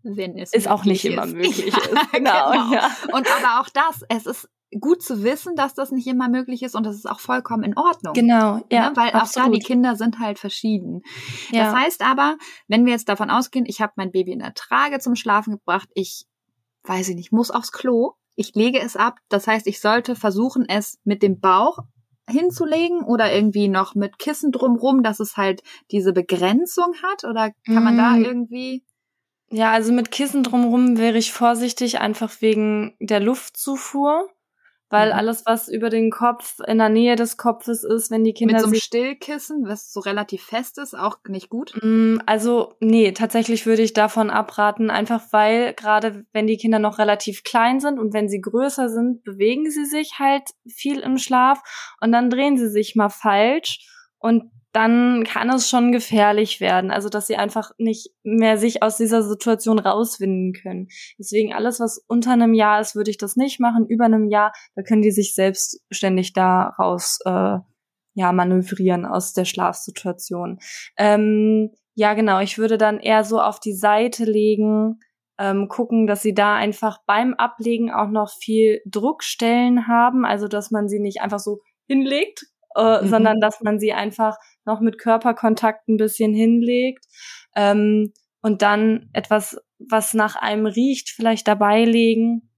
Wenn es ist auch nicht ist. immer möglich ist. genau, genau. Ja. Und aber auch das, es ist gut zu wissen, dass das nicht immer möglich ist und das ist auch vollkommen in Ordnung. Genau, ja. Ne? Weil absolut. auch da die Kinder sind halt verschieden. Ja. Das heißt aber, wenn wir jetzt davon ausgehen, ich habe mein Baby in der Trage zum Schlafen gebracht, ich weiß ich nicht, muss aufs Klo. Ich lege es ab. Das heißt, ich sollte versuchen, es mit dem Bauch hinzulegen oder irgendwie noch mit Kissen drumrum, dass es halt diese Begrenzung hat? Oder kann man da mm. irgendwie ja, also mit Kissen drumrum wäre ich vorsichtig, einfach wegen der Luftzufuhr weil mhm. alles, was über den Kopf, in der Nähe des Kopfes ist, wenn die Kinder Mit so einem Stillkissen, was so relativ fest ist, auch nicht gut? Mm, also, nee, tatsächlich würde ich davon abraten, einfach weil gerade wenn die Kinder noch relativ klein sind und wenn sie größer sind, bewegen sie sich halt viel im Schlaf und dann drehen sie sich mal falsch und dann kann es schon gefährlich werden. Also, dass sie einfach nicht mehr sich aus dieser Situation rauswinden können. Deswegen alles, was unter einem Jahr ist, würde ich das nicht machen. Über einem Jahr, da können die sich selbstständig da raus, äh, ja, manövrieren aus der Schlafsituation. Ähm, ja, genau. Ich würde dann eher so auf die Seite legen, ähm, gucken, dass sie da einfach beim Ablegen auch noch viel Druckstellen haben. Also, dass man sie nicht einfach so hinlegt, äh, mhm. sondern dass man sie einfach noch mit Körperkontakt ein bisschen hinlegt ähm, und dann etwas, was nach einem riecht, vielleicht dabei legen.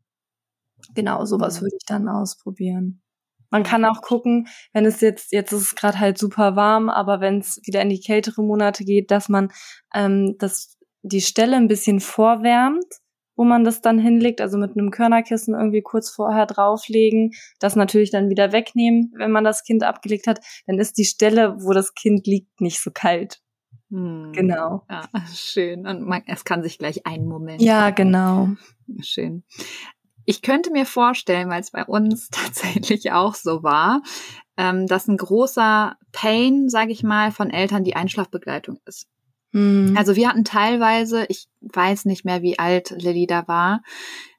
Genau, sowas würde ich dann ausprobieren. Man kann auch gucken, wenn es jetzt, jetzt ist es gerade halt super warm, aber wenn es wieder in die kältere Monate geht, dass man ähm, das, die Stelle ein bisschen vorwärmt wo man das dann hinlegt, also mit einem Körnerkissen irgendwie kurz vorher drauflegen, das natürlich dann wieder wegnehmen, wenn man das Kind abgelegt hat, dann ist die Stelle, wo das Kind liegt, nicht so kalt. Hm. Genau. Ja, schön. Und man, es kann sich gleich einmummeln. Ja, genau. Schön. Ich könnte mir vorstellen, weil es bei uns tatsächlich auch so war, ähm, dass ein großer Pain, sage ich mal, von Eltern die Einschlafbegleitung ist. Mhm. Also wir hatten teilweise, ich weiß nicht mehr, wie alt Lilly da war.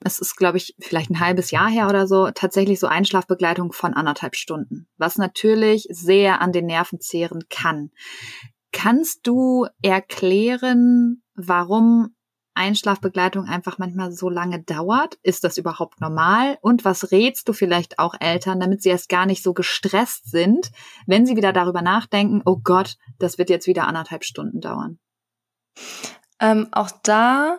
Es ist, glaube ich, vielleicht ein halbes Jahr her oder so, tatsächlich so Einschlafbegleitung von anderthalb Stunden, was natürlich sehr an den Nerven zehren kann. Kannst du erklären, warum Einschlafbegleitung einfach manchmal so lange dauert? Ist das überhaupt normal? Und was rätst du vielleicht auch Eltern, damit sie erst gar nicht so gestresst sind, wenn sie wieder darüber nachdenken, oh Gott, das wird jetzt wieder anderthalb Stunden dauern? Ähm, auch da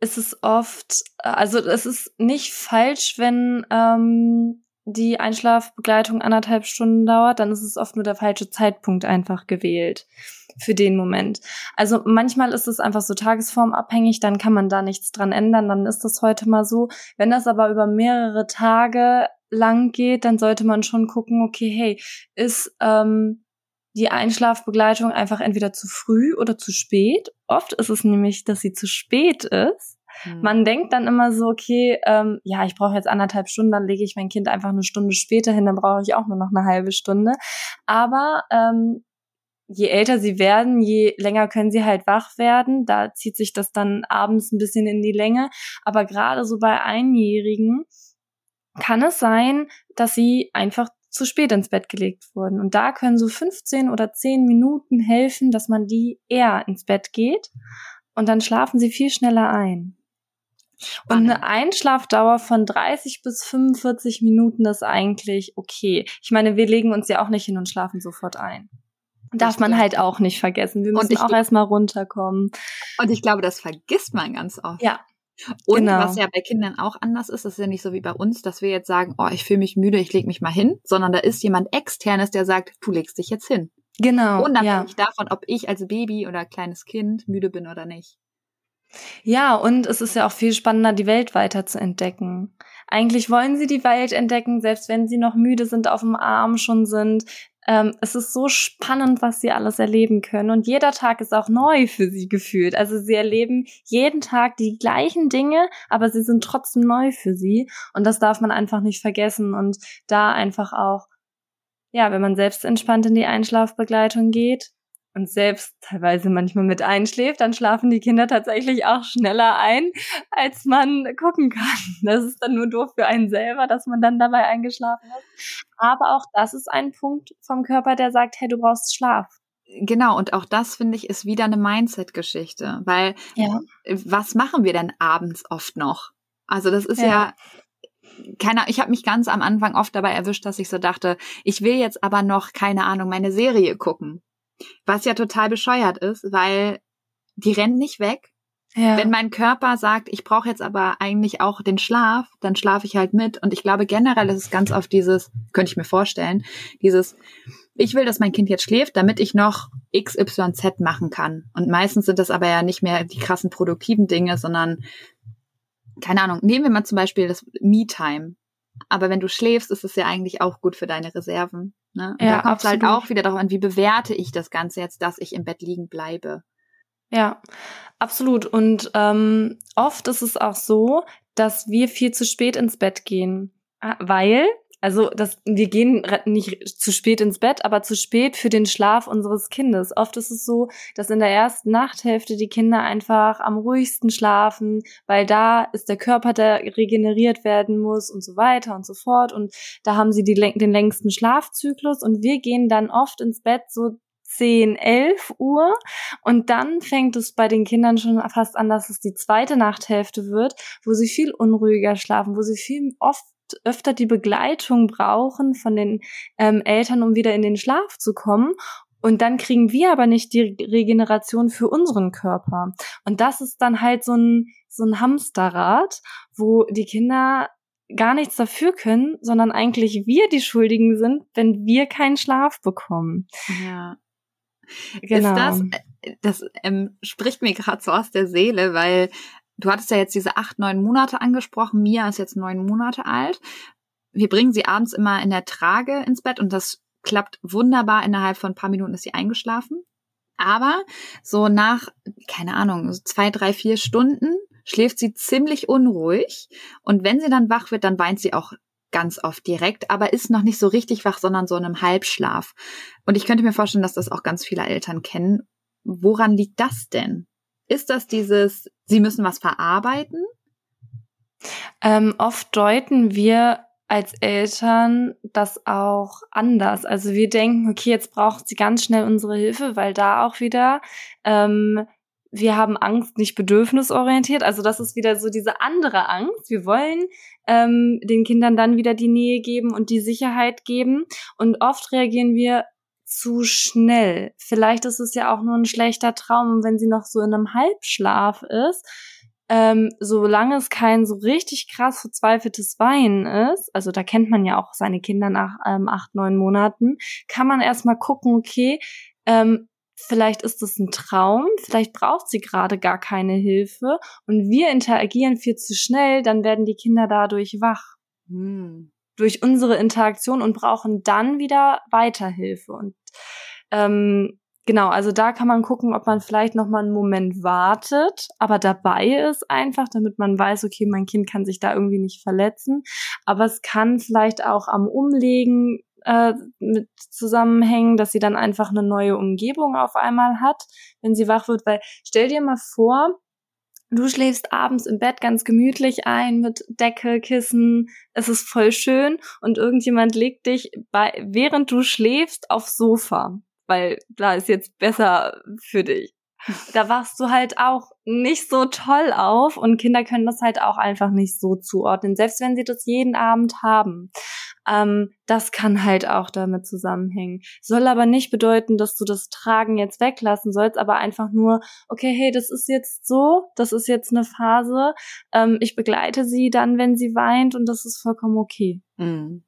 ist es oft, also es ist nicht falsch, wenn ähm, die Einschlafbegleitung anderthalb Stunden dauert, dann ist es oft nur der falsche Zeitpunkt einfach gewählt für den Moment. Also manchmal ist es einfach so tagesformabhängig, dann kann man da nichts dran ändern, dann ist das heute mal so. Wenn das aber über mehrere Tage lang geht, dann sollte man schon gucken, okay, hey, ist ähm, die Einschlafbegleitung einfach entweder zu früh oder zu spät. Oft ist es nämlich, dass sie zu spät ist. Hm. Man denkt dann immer so, okay, ähm, ja, ich brauche jetzt anderthalb Stunden, dann lege ich mein Kind einfach eine Stunde später hin, dann brauche ich auch nur noch eine halbe Stunde. Aber ähm, je älter sie werden, je länger können sie halt wach werden. Da zieht sich das dann abends ein bisschen in die Länge. Aber gerade so bei Einjährigen kann es sein, dass sie einfach zu spät ins Bett gelegt wurden. Und da können so 15 oder 10 Minuten helfen, dass man die eher ins Bett geht. Und dann schlafen sie viel schneller ein. Spannend. Und eine Einschlafdauer von 30 bis 45 Minuten ist eigentlich okay. Ich meine, wir legen uns ja auch nicht hin und schlafen sofort ein. Darf man halt auch nicht vergessen. Wir müssen auch erstmal runterkommen. Und ich glaube, das vergisst man ganz oft. Ja, und genau. was ja bei Kindern auch anders ist, das ist ja nicht so wie bei uns, dass wir jetzt sagen, oh, ich fühle mich müde, ich leg mich mal hin, sondern da ist jemand externes, der sagt, du legst dich jetzt hin. Genau. Unabhängig ja. davon, ob ich als Baby oder kleines Kind müde bin oder nicht. Ja, und es ist ja auch viel spannender, die Welt weiter zu entdecken. Eigentlich wollen sie die Welt entdecken, selbst wenn sie noch müde sind, auf dem Arm schon sind. Ähm, es ist so spannend, was sie alles erleben können. Und jeder Tag ist auch neu für sie gefühlt. Also sie erleben jeden Tag die gleichen Dinge, aber sie sind trotzdem neu für sie. Und das darf man einfach nicht vergessen. Und da einfach auch, ja, wenn man selbst entspannt in die Einschlafbegleitung geht, und selbst teilweise manchmal mit einschläft, dann schlafen die Kinder tatsächlich auch schneller ein, als man gucken kann. Das ist dann nur doof für einen selber, dass man dann dabei eingeschlafen ist. Aber auch das ist ein Punkt vom Körper, der sagt, hey, du brauchst Schlaf. Genau, und auch das finde ich ist wieder eine Mindset-Geschichte, weil ja. was machen wir denn abends oft noch? Also das ist ja, ja keine, ich habe mich ganz am Anfang oft dabei erwischt, dass ich so dachte, ich will jetzt aber noch keine Ahnung meine Serie gucken. Was ja total bescheuert ist, weil die rennt nicht weg. Ja. Wenn mein Körper sagt, ich brauche jetzt aber eigentlich auch den Schlaf, dann schlafe ich halt mit. Und ich glaube generell ist es ganz oft dieses, könnte ich mir vorstellen, dieses, ich will, dass mein Kind jetzt schläft, damit ich noch XYZ machen kann. Und meistens sind das aber ja nicht mehr die krassen produktiven Dinge, sondern keine Ahnung, nehmen wir mal zum Beispiel das Me-Time. Aber wenn du schläfst, ist es ja eigentlich auch gut für deine Reserven. Ne? Und ja, da kommt es halt auch wieder darauf an, wie bewerte ich das Ganze jetzt, dass ich im Bett liegen bleibe. Ja, absolut. Und ähm, oft ist es auch so, dass wir viel zu spät ins Bett gehen, ah, weil also das, wir gehen nicht zu spät ins Bett, aber zu spät für den Schlaf unseres Kindes. Oft ist es so, dass in der ersten Nachthälfte die Kinder einfach am ruhigsten schlafen, weil da ist der Körper, der regeneriert werden muss und so weiter und so fort. Und da haben sie die, den längsten Schlafzyklus und wir gehen dann oft ins Bett so 10, 11 Uhr und dann fängt es bei den Kindern schon fast an, dass es die zweite Nachthälfte wird, wo sie viel unruhiger schlafen, wo sie viel oft öfter die Begleitung brauchen von den ähm, Eltern, um wieder in den Schlaf zu kommen. Und dann kriegen wir aber nicht die Regeneration für unseren Körper. Und das ist dann halt so ein, so ein Hamsterrad, wo die Kinder gar nichts dafür können, sondern eigentlich wir die Schuldigen sind, wenn wir keinen Schlaf bekommen. Ja. Genau. Ist das, äh, das ähm, spricht mir gerade so aus der Seele, weil Du hattest ja jetzt diese acht, neun Monate angesprochen. Mia ist jetzt neun Monate alt. Wir bringen sie abends immer in der Trage ins Bett und das klappt wunderbar. Innerhalb von ein paar Minuten ist sie eingeschlafen. Aber so nach, keine Ahnung, zwei, drei, vier Stunden schläft sie ziemlich unruhig. Und wenn sie dann wach wird, dann weint sie auch ganz oft direkt, aber ist noch nicht so richtig wach, sondern so in einem Halbschlaf. Und ich könnte mir vorstellen, dass das auch ganz viele Eltern kennen. Woran liegt das denn? Ist das dieses, sie müssen was verarbeiten? Ähm, oft deuten wir als Eltern das auch anders. Also wir denken, okay, jetzt braucht sie ganz schnell unsere Hilfe, weil da auch wieder ähm, wir haben Angst nicht bedürfnisorientiert. Also das ist wieder so diese andere Angst. Wir wollen ähm, den Kindern dann wieder die Nähe geben und die Sicherheit geben. Und oft reagieren wir zu schnell. Vielleicht ist es ja auch nur ein schlechter Traum, wenn sie noch so in einem Halbschlaf ist. Ähm, solange es kein so richtig krass verzweifeltes Weinen ist, also da kennt man ja auch seine Kinder nach ähm, acht, neun Monaten, kann man erstmal gucken, okay, ähm, vielleicht ist es ein Traum, vielleicht braucht sie gerade gar keine Hilfe und wir interagieren viel zu schnell, dann werden die Kinder dadurch wach. Hm durch unsere Interaktion und brauchen dann wieder Weiterhilfe. Und Ähm, genau, also da kann man gucken, ob man vielleicht noch mal einen Moment wartet, aber dabei ist einfach, damit man weiß, okay, mein Kind kann sich da irgendwie nicht verletzen. Aber es kann vielleicht auch am Umlegen äh, mit zusammenhängen, dass sie dann einfach eine neue Umgebung auf einmal hat, wenn sie wach wird. Weil stell dir mal vor, du schläfst abends im Bett ganz gemütlich ein mit Decke, Kissen, es ist voll schön und irgendjemand legt dich bei, während du schläfst aufs Sofa, weil da ist jetzt besser für dich. Da wachst du halt auch nicht so toll auf und Kinder können das halt auch einfach nicht so zuordnen, selbst wenn sie das jeden Abend haben. Ähm, das kann halt auch damit zusammenhängen. Soll aber nicht bedeuten, dass du das Tragen jetzt weglassen sollst, aber einfach nur, okay, hey, das ist jetzt so, das ist jetzt eine Phase. Ähm, ich begleite sie dann, wenn sie weint und das ist vollkommen okay. Mhm.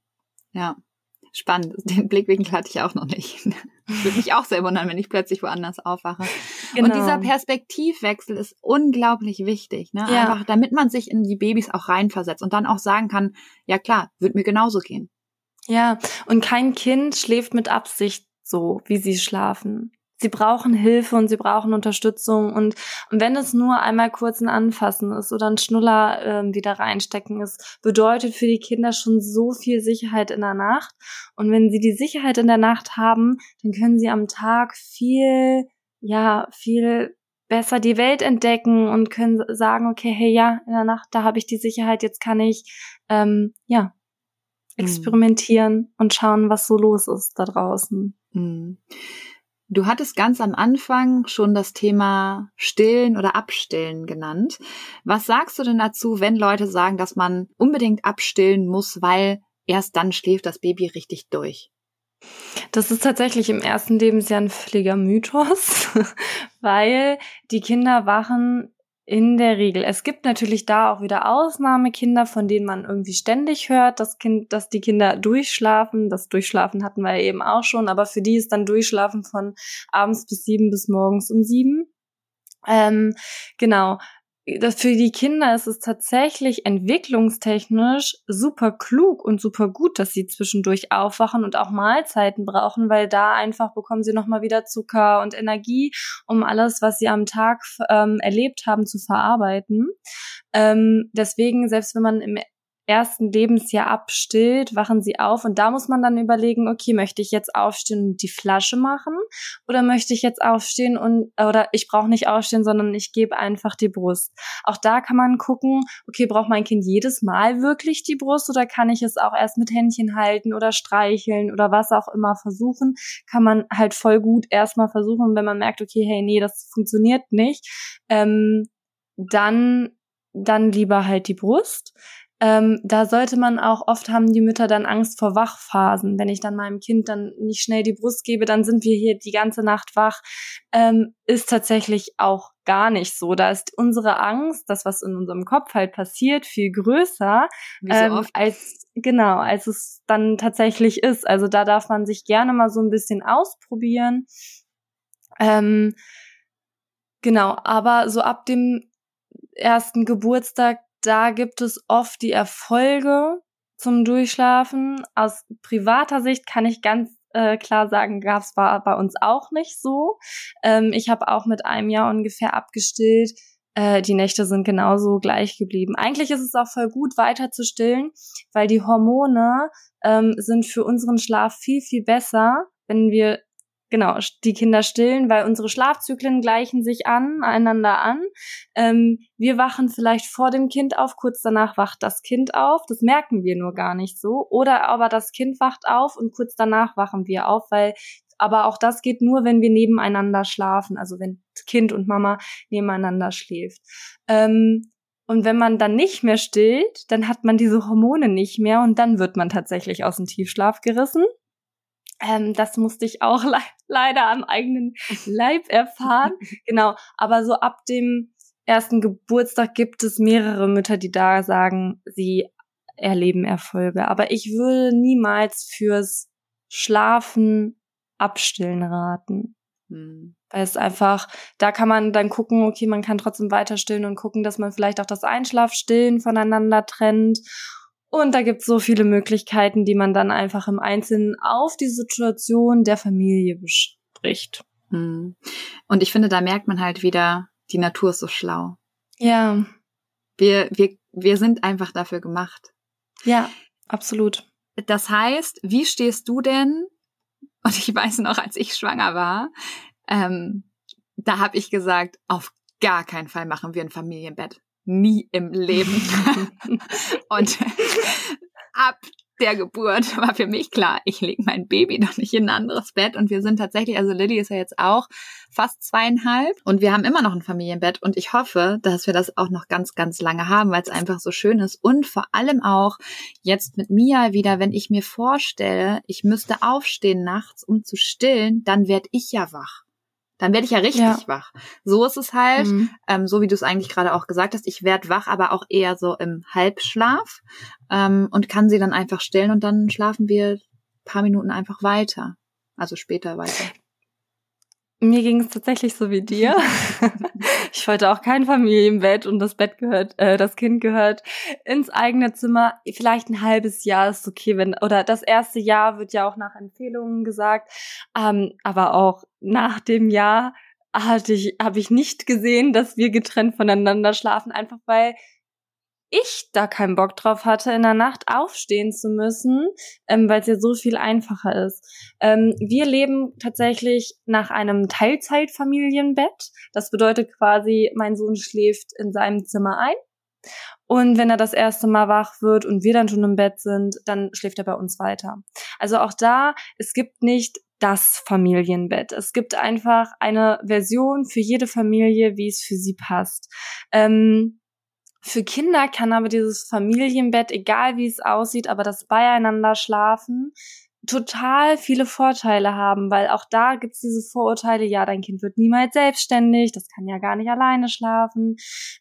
Ja, spannend. Den Blickwinkel hatte ich auch noch nicht. Würde mich auch sehr wundern, wenn ich plötzlich woanders aufwache. Genau. Und dieser Perspektivwechsel ist unglaublich wichtig, ne? Ja. Einfach, damit man sich in die Babys auch reinversetzt und dann auch sagen kann, ja klar, wird mir genauso gehen. Ja, und kein Kind schläft mit Absicht so, wie sie schlafen. Sie brauchen Hilfe und sie brauchen Unterstützung und, und wenn es nur einmal kurz ein Anfassen ist oder ein Schnuller äh, wieder reinstecken ist, bedeutet für die Kinder schon so viel Sicherheit in der Nacht. Und wenn sie die Sicherheit in der Nacht haben, dann können sie am Tag viel, ja, viel besser die Welt entdecken und können sagen, okay, hey, ja, in der Nacht, da habe ich die Sicherheit, jetzt kann ich, ähm, ja, mhm. experimentieren mhm. und schauen, was so los ist da draußen. Mhm. Du hattest ganz am Anfang schon das Thema Stillen oder Abstillen genannt. Was sagst du denn dazu, wenn Leute sagen, dass man unbedingt abstillen muss, weil erst dann schläft das Baby richtig durch? Das ist tatsächlich im ersten Lebensjahr ein völliger Mythos, weil die Kinder wachen in der Regel. Es gibt natürlich da auch wieder Ausnahmekinder, von denen man irgendwie ständig hört, dass, kind, dass die Kinder durchschlafen. Das Durchschlafen hatten wir eben auch schon, aber für die ist dann Durchschlafen von abends bis sieben bis morgens um sieben. Ähm, genau das für die Kinder ist es tatsächlich entwicklungstechnisch super klug und super gut, dass sie zwischendurch aufwachen und auch Mahlzeiten brauchen, weil da einfach bekommen sie nochmal wieder Zucker und Energie, um alles, was sie am Tag ähm, erlebt haben, zu verarbeiten. Ähm, deswegen, selbst wenn man im ersten Lebensjahr abstillt, wachen sie auf und da muss man dann überlegen, okay, möchte ich jetzt aufstehen und die Flasche machen oder möchte ich jetzt aufstehen und oder ich brauche nicht aufstehen, sondern ich gebe einfach die Brust. Auch da kann man gucken, okay, braucht mein Kind jedes Mal wirklich die Brust oder kann ich es auch erst mit Händchen halten oder streicheln oder was auch immer versuchen, kann man halt voll gut erstmal versuchen, wenn man merkt, okay, hey, nee, das funktioniert nicht, ähm, dann dann lieber halt die Brust. Ähm, da sollte man auch, oft haben die Mütter dann Angst vor Wachphasen. Wenn ich dann meinem Kind dann nicht schnell die Brust gebe, dann sind wir hier die ganze Nacht wach. Ähm, ist tatsächlich auch gar nicht so. Da ist unsere Angst, das, was in unserem Kopf halt passiert, viel größer, so ähm, als, genau, als es dann tatsächlich ist. Also da darf man sich gerne mal so ein bisschen ausprobieren. Ähm, genau, aber so ab dem ersten Geburtstag da gibt es oft die Erfolge zum Durchschlafen. Aus privater Sicht kann ich ganz äh, klar sagen, gab es bei uns auch nicht so. Ähm, ich habe auch mit einem Jahr ungefähr abgestillt. Äh, die Nächte sind genauso gleich geblieben. Eigentlich ist es auch voll gut, weiter zu stillen, weil die Hormone ähm, sind für unseren Schlaf viel, viel besser, wenn wir genau, die Kinder stillen, weil unsere Schlafzyklen gleichen sich an, einander an. Ähm, wir wachen vielleicht vor dem Kind auf, kurz danach wacht das Kind auf. Das merken wir nur gar nicht so. Oder aber das Kind wacht auf und kurz danach wachen wir auf, weil aber auch das geht nur, wenn wir nebeneinander schlafen, also wenn Kind und Mama nebeneinander schläft. Ähm, und wenn man dann nicht mehr stillt, dann hat man diese Hormone nicht mehr und dann wird man tatsächlich aus dem Tiefschlaf gerissen. Ähm, das musste ich auch le leider am eigenen Leib erfahren. genau, aber so ab dem ersten Geburtstag gibt es mehrere Mütter, die da sagen, sie erleben Erfolge. Aber ich würde niemals fürs Schlafen abstillen raten. Hm. Weil es einfach, da kann man dann gucken, okay, man kann trotzdem weiter stillen und gucken, dass man vielleicht auch das Einschlafstillen voneinander trennt und da gibt es so viele Möglichkeiten, die man dann einfach im Einzelnen auf die Situation der Familie bricht. Hm. Und ich finde, da merkt man halt wieder, die Natur ist so schlau. Ja. Wir, wir, wir sind einfach dafür gemacht. Ja, absolut. Das heißt, wie stehst du denn? Und ich weiß noch, als ich schwanger war, ähm, da habe ich gesagt, auf gar keinen Fall machen wir ein Familienbett. Nie im Leben. und ab der Geburt war für mich klar, ich lege mein Baby doch nicht in ein anderes Bett. Und wir sind tatsächlich, also Lilly ist ja jetzt auch fast zweieinhalb und wir haben immer noch ein Familienbett. Und ich hoffe, dass wir das auch noch ganz, ganz lange haben, weil es einfach so schön ist. Und vor allem auch jetzt mit Mia wieder, wenn ich mir vorstelle, ich müsste aufstehen nachts, um zu stillen, dann werd ich ja wach dann werde ich ja richtig ja. wach. So ist es halt, mhm. ähm, so wie du es eigentlich gerade auch gesagt hast, ich werde wach, aber auch eher so im Halbschlaf ähm, und kann sie dann einfach stillen und dann schlafen wir paar Minuten einfach weiter. Also später weiter. Mir ging es tatsächlich so wie dir. ich wollte auch kein Familienbett und das Bett gehört, äh, das Kind gehört ins eigene Zimmer. Vielleicht ein halbes Jahr ist okay, wenn oder das erste Jahr wird ja auch nach Empfehlungen gesagt, ähm, aber auch nach dem Jahr hatte ich habe ich nicht gesehen, dass wir getrennt voneinander schlafen, einfach weil ich da keinen Bock drauf hatte, in der Nacht aufstehen zu müssen, ähm, weil es ja so viel einfacher ist. Ähm, wir leben tatsächlich nach einem Teilzeitfamilienbett. Das bedeutet quasi, mein Sohn schläft in seinem Zimmer ein. Und wenn er das erste Mal wach wird und wir dann schon im Bett sind, dann schläft er bei uns weiter. Also auch da, es gibt nicht das Familienbett. Es gibt einfach eine Version für jede Familie, wie es für sie passt. Ähm, für Kinder kann aber dieses Familienbett, egal wie es aussieht, aber das Beieinander schlafen, total viele Vorteile haben, weil auch da gibt's diese Vorurteile, ja, dein Kind wird niemals selbstständig, das kann ja gar nicht alleine schlafen.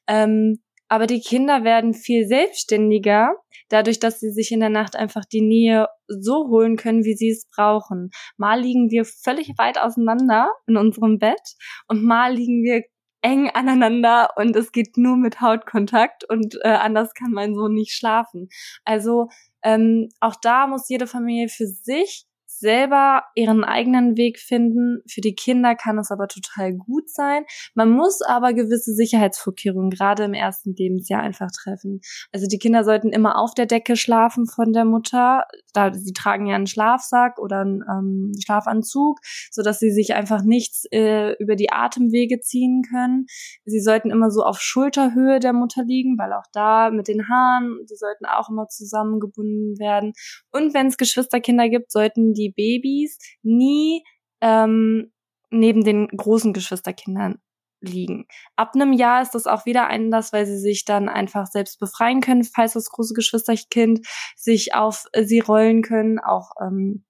Ähm, aber die Kinder werden viel selbstständiger, dadurch, dass sie sich in der Nacht einfach die Nähe so holen können, wie sie es brauchen. Mal liegen wir völlig weit auseinander in unserem Bett und mal liegen wir eng aneinander und es geht nur mit Hautkontakt und äh, anders kann mein Sohn nicht schlafen. Also ähm, auch da muss jede Familie für sich selber ihren eigenen Weg finden. Für die Kinder kann es aber total gut sein. Man muss aber gewisse Sicherheitsvorkehrungen gerade im ersten Lebensjahr einfach treffen. Also die Kinder sollten immer auf der Decke schlafen von der Mutter. Da sie tragen ja einen Schlafsack oder einen ähm, Schlafanzug, so dass sie sich einfach nichts äh, über die Atemwege ziehen können. Sie sollten immer so auf Schulterhöhe der Mutter liegen, weil auch da mit den Haaren, die sollten auch immer zusammengebunden werden. Und wenn es Geschwisterkinder gibt, sollten die Babys nie ähm, neben den großen Geschwisterkindern liegen. Ab einem Jahr ist das auch wieder anders, weil sie sich dann einfach selbst befreien können, falls das große Geschwisterkind sich auf sie rollen können. Auch ähm,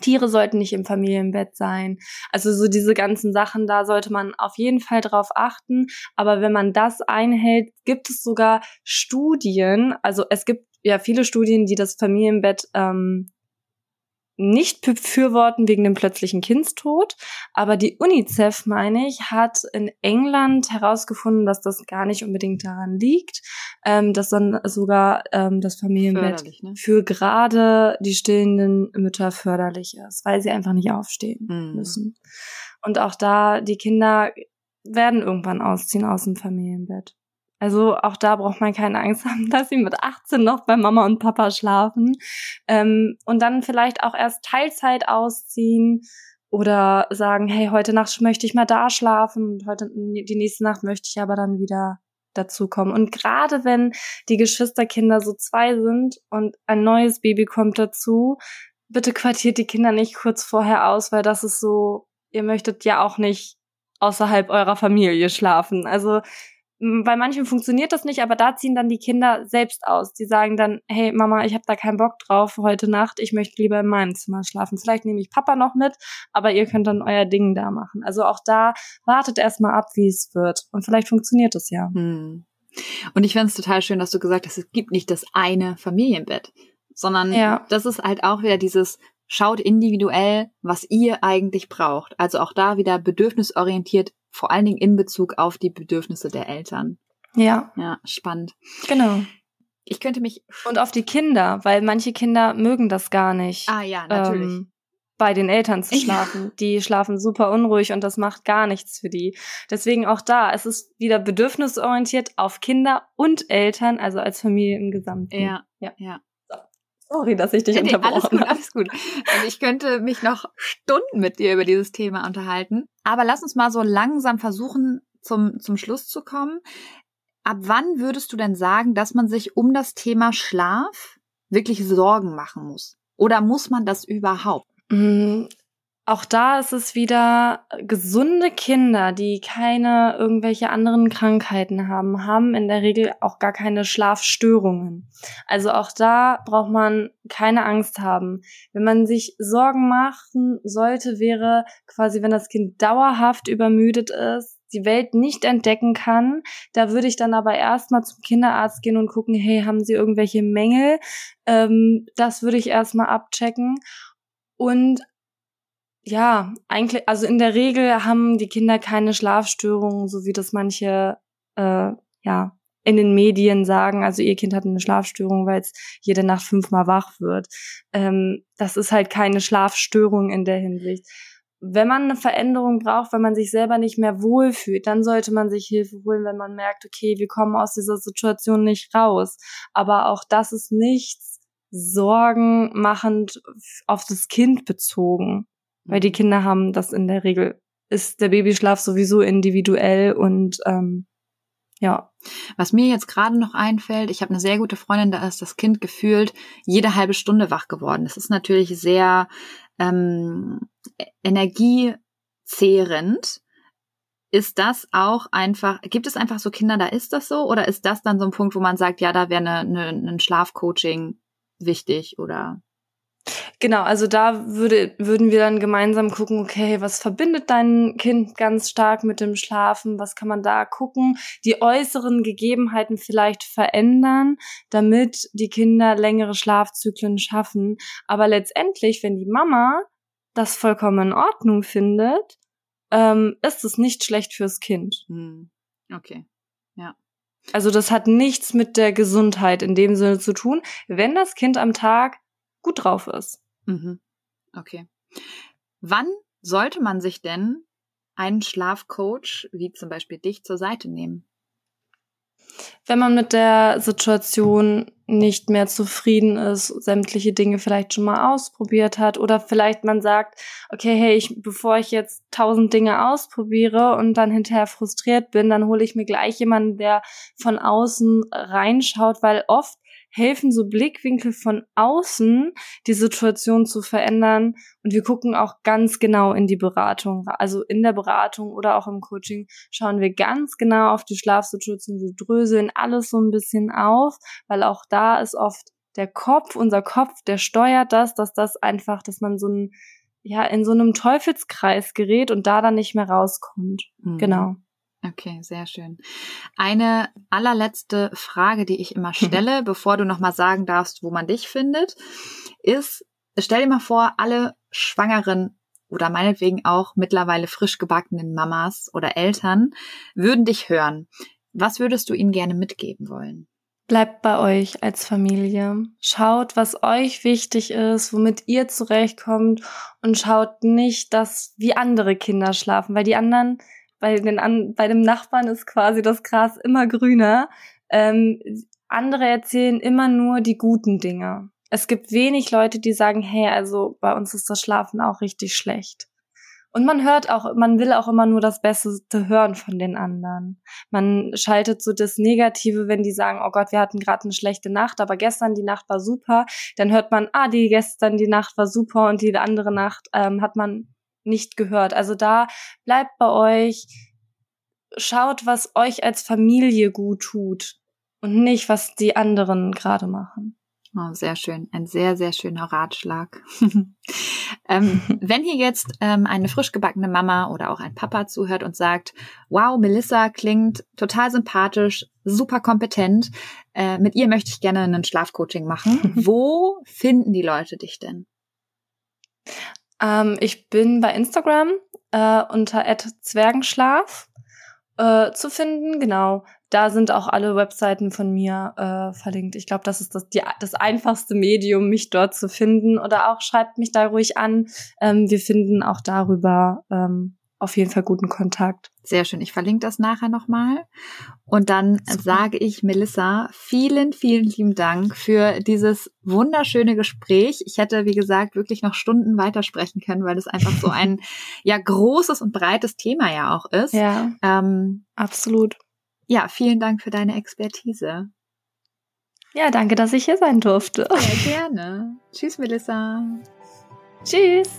Tiere sollten nicht im Familienbett sein. Also so diese ganzen Sachen, da sollte man auf jeden Fall drauf achten. Aber wenn man das einhält, gibt es sogar Studien. Also es gibt ja viele Studien, die das Familienbett ähm, nicht befürworten wegen dem plötzlichen Kindstod, aber die UNICEF, meine ich, hat in England herausgefunden, dass das gar nicht unbedingt daran liegt, ähm, dass dann sogar ähm, das Familienbett ne? für gerade die stillenden Mütter förderlich ist, weil sie einfach nicht aufstehen mhm. müssen. Und auch da, die Kinder werden irgendwann ausziehen aus dem Familienbett. Also auch da braucht man keine Angst haben, dass sie mit 18 noch bei Mama und Papa schlafen ähm, und dann vielleicht auch erst Teilzeit ausziehen oder sagen, hey, heute Nacht möchte ich mal da schlafen und heute die nächste Nacht möchte ich aber dann wieder dazukommen. Und gerade wenn die Geschwisterkinder so zwei sind und ein neues Baby kommt dazu, bitte quartiert die Kinder nicht kurz vorher aus, weil das ist so, ihr möchtet ja auch nicht außerhalb eurer Familie schlafen. Also bei manchen funktioniert das nicht, aber da ziehen dann die Kinder selbst aus. Die sagen dann, hey Mama, ich habe da keinen Bock drauf heute Nacht, ich möchte lieber in meinem Zimmer schlafen. Vielleicht nehme ich Papa noch mit, aber ihr könnt dann euer Ding da machen. Also auch da wartet erstmal ab, wie es wird. Und vielleicht funktioniert es ja. Hm. Und ich finde es total schön, dass du gesagt hast, es gibt nicht das eine Familienbett, sondern ja. das ist halt auch wieder dieses Schaut individuell, was ihr eigentlich braucht. Also auch da wieder bedürfnisorientiert vor allen Dingen in Bezug auf die Bedürfnisse der Eltern. Ja. Ja, spannend. Genau. Ich könnte mich. Und auf die Kinder, weil manche Kinder mögen das gar nicht. Ah ja, natürlich. Ähm, bei den Eltern zu schlafen. Ja. Die schlafen super unruhig und das macht gar nichts für die. Deswegen auch da, es ist wieder bedürfnisorientiert auf Kinder und Eltern, also als Familie im Gesamten. Ja, ja, ja. Sorry, dass ich dich nee, unterbrochen alles gut, alles gut. Also ich könnte mich noch Stunden mit dir über dieses Thema unterhalten. Aber lass uns mal so langsam versuchen, zum, zum Schluss zu kommen. Ab wann würdest du denn sagen, dass man sich um das Thema Schlaf wirklich Sorgen machen muss? Oder muss man das überhaupt? Auch da ist es wieder gesunde Kinder, die keine irgendwelche anderen Krankheiten haben, haben in der Regel auch gar keine Schlafstörungen. Also auch da braucht man keine Angst haben. Wenn man sich Sorgen machen sollte, wäre quasi, wenn das Kind dauerhaft übermüdet ist, die Welt nicht entdecken kann. Da würde ich dann aber erstmal zum Kinderarzt gehen und gucken, hey, haben sie irgendwelche Mängel? Ähm, das würde ich erstmal abchecken. Und ja, eigentlich, also in der Regel haben die Kinder keine Schlafstörungen, so wie das manche, äh, ja, in den Medien sagen, also ihr Kind hat eine Schlafstörung, weil es jede Nacht fünfmal wach wird. Ähm, das ist halt keine Schlafstörung in der Hinsicht wenn man eine Veränderung braucht, wenn man sich selber nicht mehr wohlfühlt, dann sollte man sich Hilfe holen, wenn man merkt, okay, wir kommen aus dieser Situation nicht raus. Aber auch das ist nichts sorgenmachend auf das Kind bezogen, weil die. Kinder haben das in der Regel ist der Babyschlaf sowieso individuell und ähm, ja. Was mir jetzt gerade noch einfällt, ich habe eine sehr gute Freundin, da ist das Kind gefühlt jede halbe Stunde wach geworden. Das ist natürlich sehr ähm, energiezehrend. Ist das auch einfach, gibt es einfach so Kinder, da ist das so? Oder ist das dann so ein Punkt, wo man sagt, ja, da wäre eine, eine, ein Schlafcoaching wichtig oder? Genau, also da würde, würden wir dann gemeinsam gucken, okay, was verbindet dein Kind ganz stark mit dem Schlafen? Was kann man da gucken? Die äußeren Gegebenheiten vielleicht verändern, damit die Kinder längere Schlafzyklen schaffen. Aber letztendlich, wenn die Mama das vollkommen in Ordnung findet, ähm, ist es nicht schlecht fürs Kind. Hm. Okay, ja. Also das hat nichts mit der Gesundheit in dem Sinne zu tun, wenn das Kind am Tag gut drauf ist. Mhm. Okay. Wann sollte man sich denn einen Schlafcoach, wie zum Beispiel dich, zur Seite nehmen? Wenn man mit der Situation nicht mehr zufrieden ist, sämtliche Dinge vielleicht schon mal ausprobiert hat oder vielleicht man sagt, okay, hey, ich, bevor ich jetzt tausend Dinge ausprobiere und dann hinterher frustriert bin, dann hole ich mir gleich jemanden, der von außen reinschaut, weil oft helfen so Blickwinkel von außen, die Situation zu verändern. Und wir gucken auch ganz genau in die Beratung. Also in der Beratung oder auch im Coaching schauen wir ganz genau auf die Schlafsituation. Wir dröseln alles so ein bisschen auf, weil auch da ist oft der Kopf, unser Kopf, der steuert das, dass das einfach, dass man so ein, ja, in so einem Teufelskreis gerät und da dann nicht mehr rauskommt. Mhm. Genau. Okay, sehr schön. Eine allerletzte Frage, die ich immer stelle, bevor du nochmal sagen darfst, wo man dich findet, ist, stell dir mal vor, alle schwangeren oder meinetwegen auch mittlerweile frisch gebackenen Mamas oder Eltern würden dich hören. Was würdest du ihnen gerne mitgeben wollen? Bleibt bei euch als Familie. Schaut, was euch wichtig ist, womit ihr zurechtkommt und schaut nicht, dass wie andere Kinder schlafen, weil die anderen bei, den an, bei dem Nachbarn ist quasi das Gras immer grüner. Ähm, andere erzählen immer nur die guten Dinge. Es gibt wenig Leute, die sagen, hey, also bei uns ist das Schlafen auch richtig schlecht. Und man hört auch, man will auch immer nur das Beste hören von den anderen. Man schaltet so das Negative, wenn die sagen, oh Gott, wir hatten gerade eine schlechte Nacht, aber gestern die Nacht war super. Dann hört man, ah, die gestern die Nacht war super und die andere Nacht ähm, hat man nicht gehört. Also da bleibt bei euch, schaut, was euch als Familie gut tut und nicht, was die anderen gerade machen. Oh, sehr schön. Ein sehr, sehr schöner Ratschlag. ähm, wenn hier jetzt ähm, eine frisch gebackene Mama oder auch ein Papa zuhört und sagt, wow, Melissa klingt total sympathisch, super kompetent, äh, mit ihr möchte ich gerne einen Schlafcoaching machen. Wo finden die Leute dich denn? Ähm, ich bin bei Instagram äh, unter Zwergenschlaf äh, zu finden. Genau. da sind auch alle Webseiten von mir äh, verlinkt. Ich glaube, das ist das, die, das einfachste Medium, mich dort zu finden. Oder auch schreibt mich da ruhig an. Ähm, wir finden auch darüber ähm, auf jeden Fall guten Kontakt. Sehr schön. Ich verlinke das nachher nochmal. Und dann Super. sage ich Melissa vielen, vielen lieben Dank für dieses wunderschöne Gespräch. Ich hätte, wie gesagt, wirklich noch Stunden weitersprechen können, weil es einfach so ein ja großes und breites Thema ja auch ist. Ja. Ähm, absolut. Ja, vielen Dank für deine Expertise. Ja, danke, dass ich hier sein durfte. Sehr gerne. Tschüss, Melissa. Tschüss.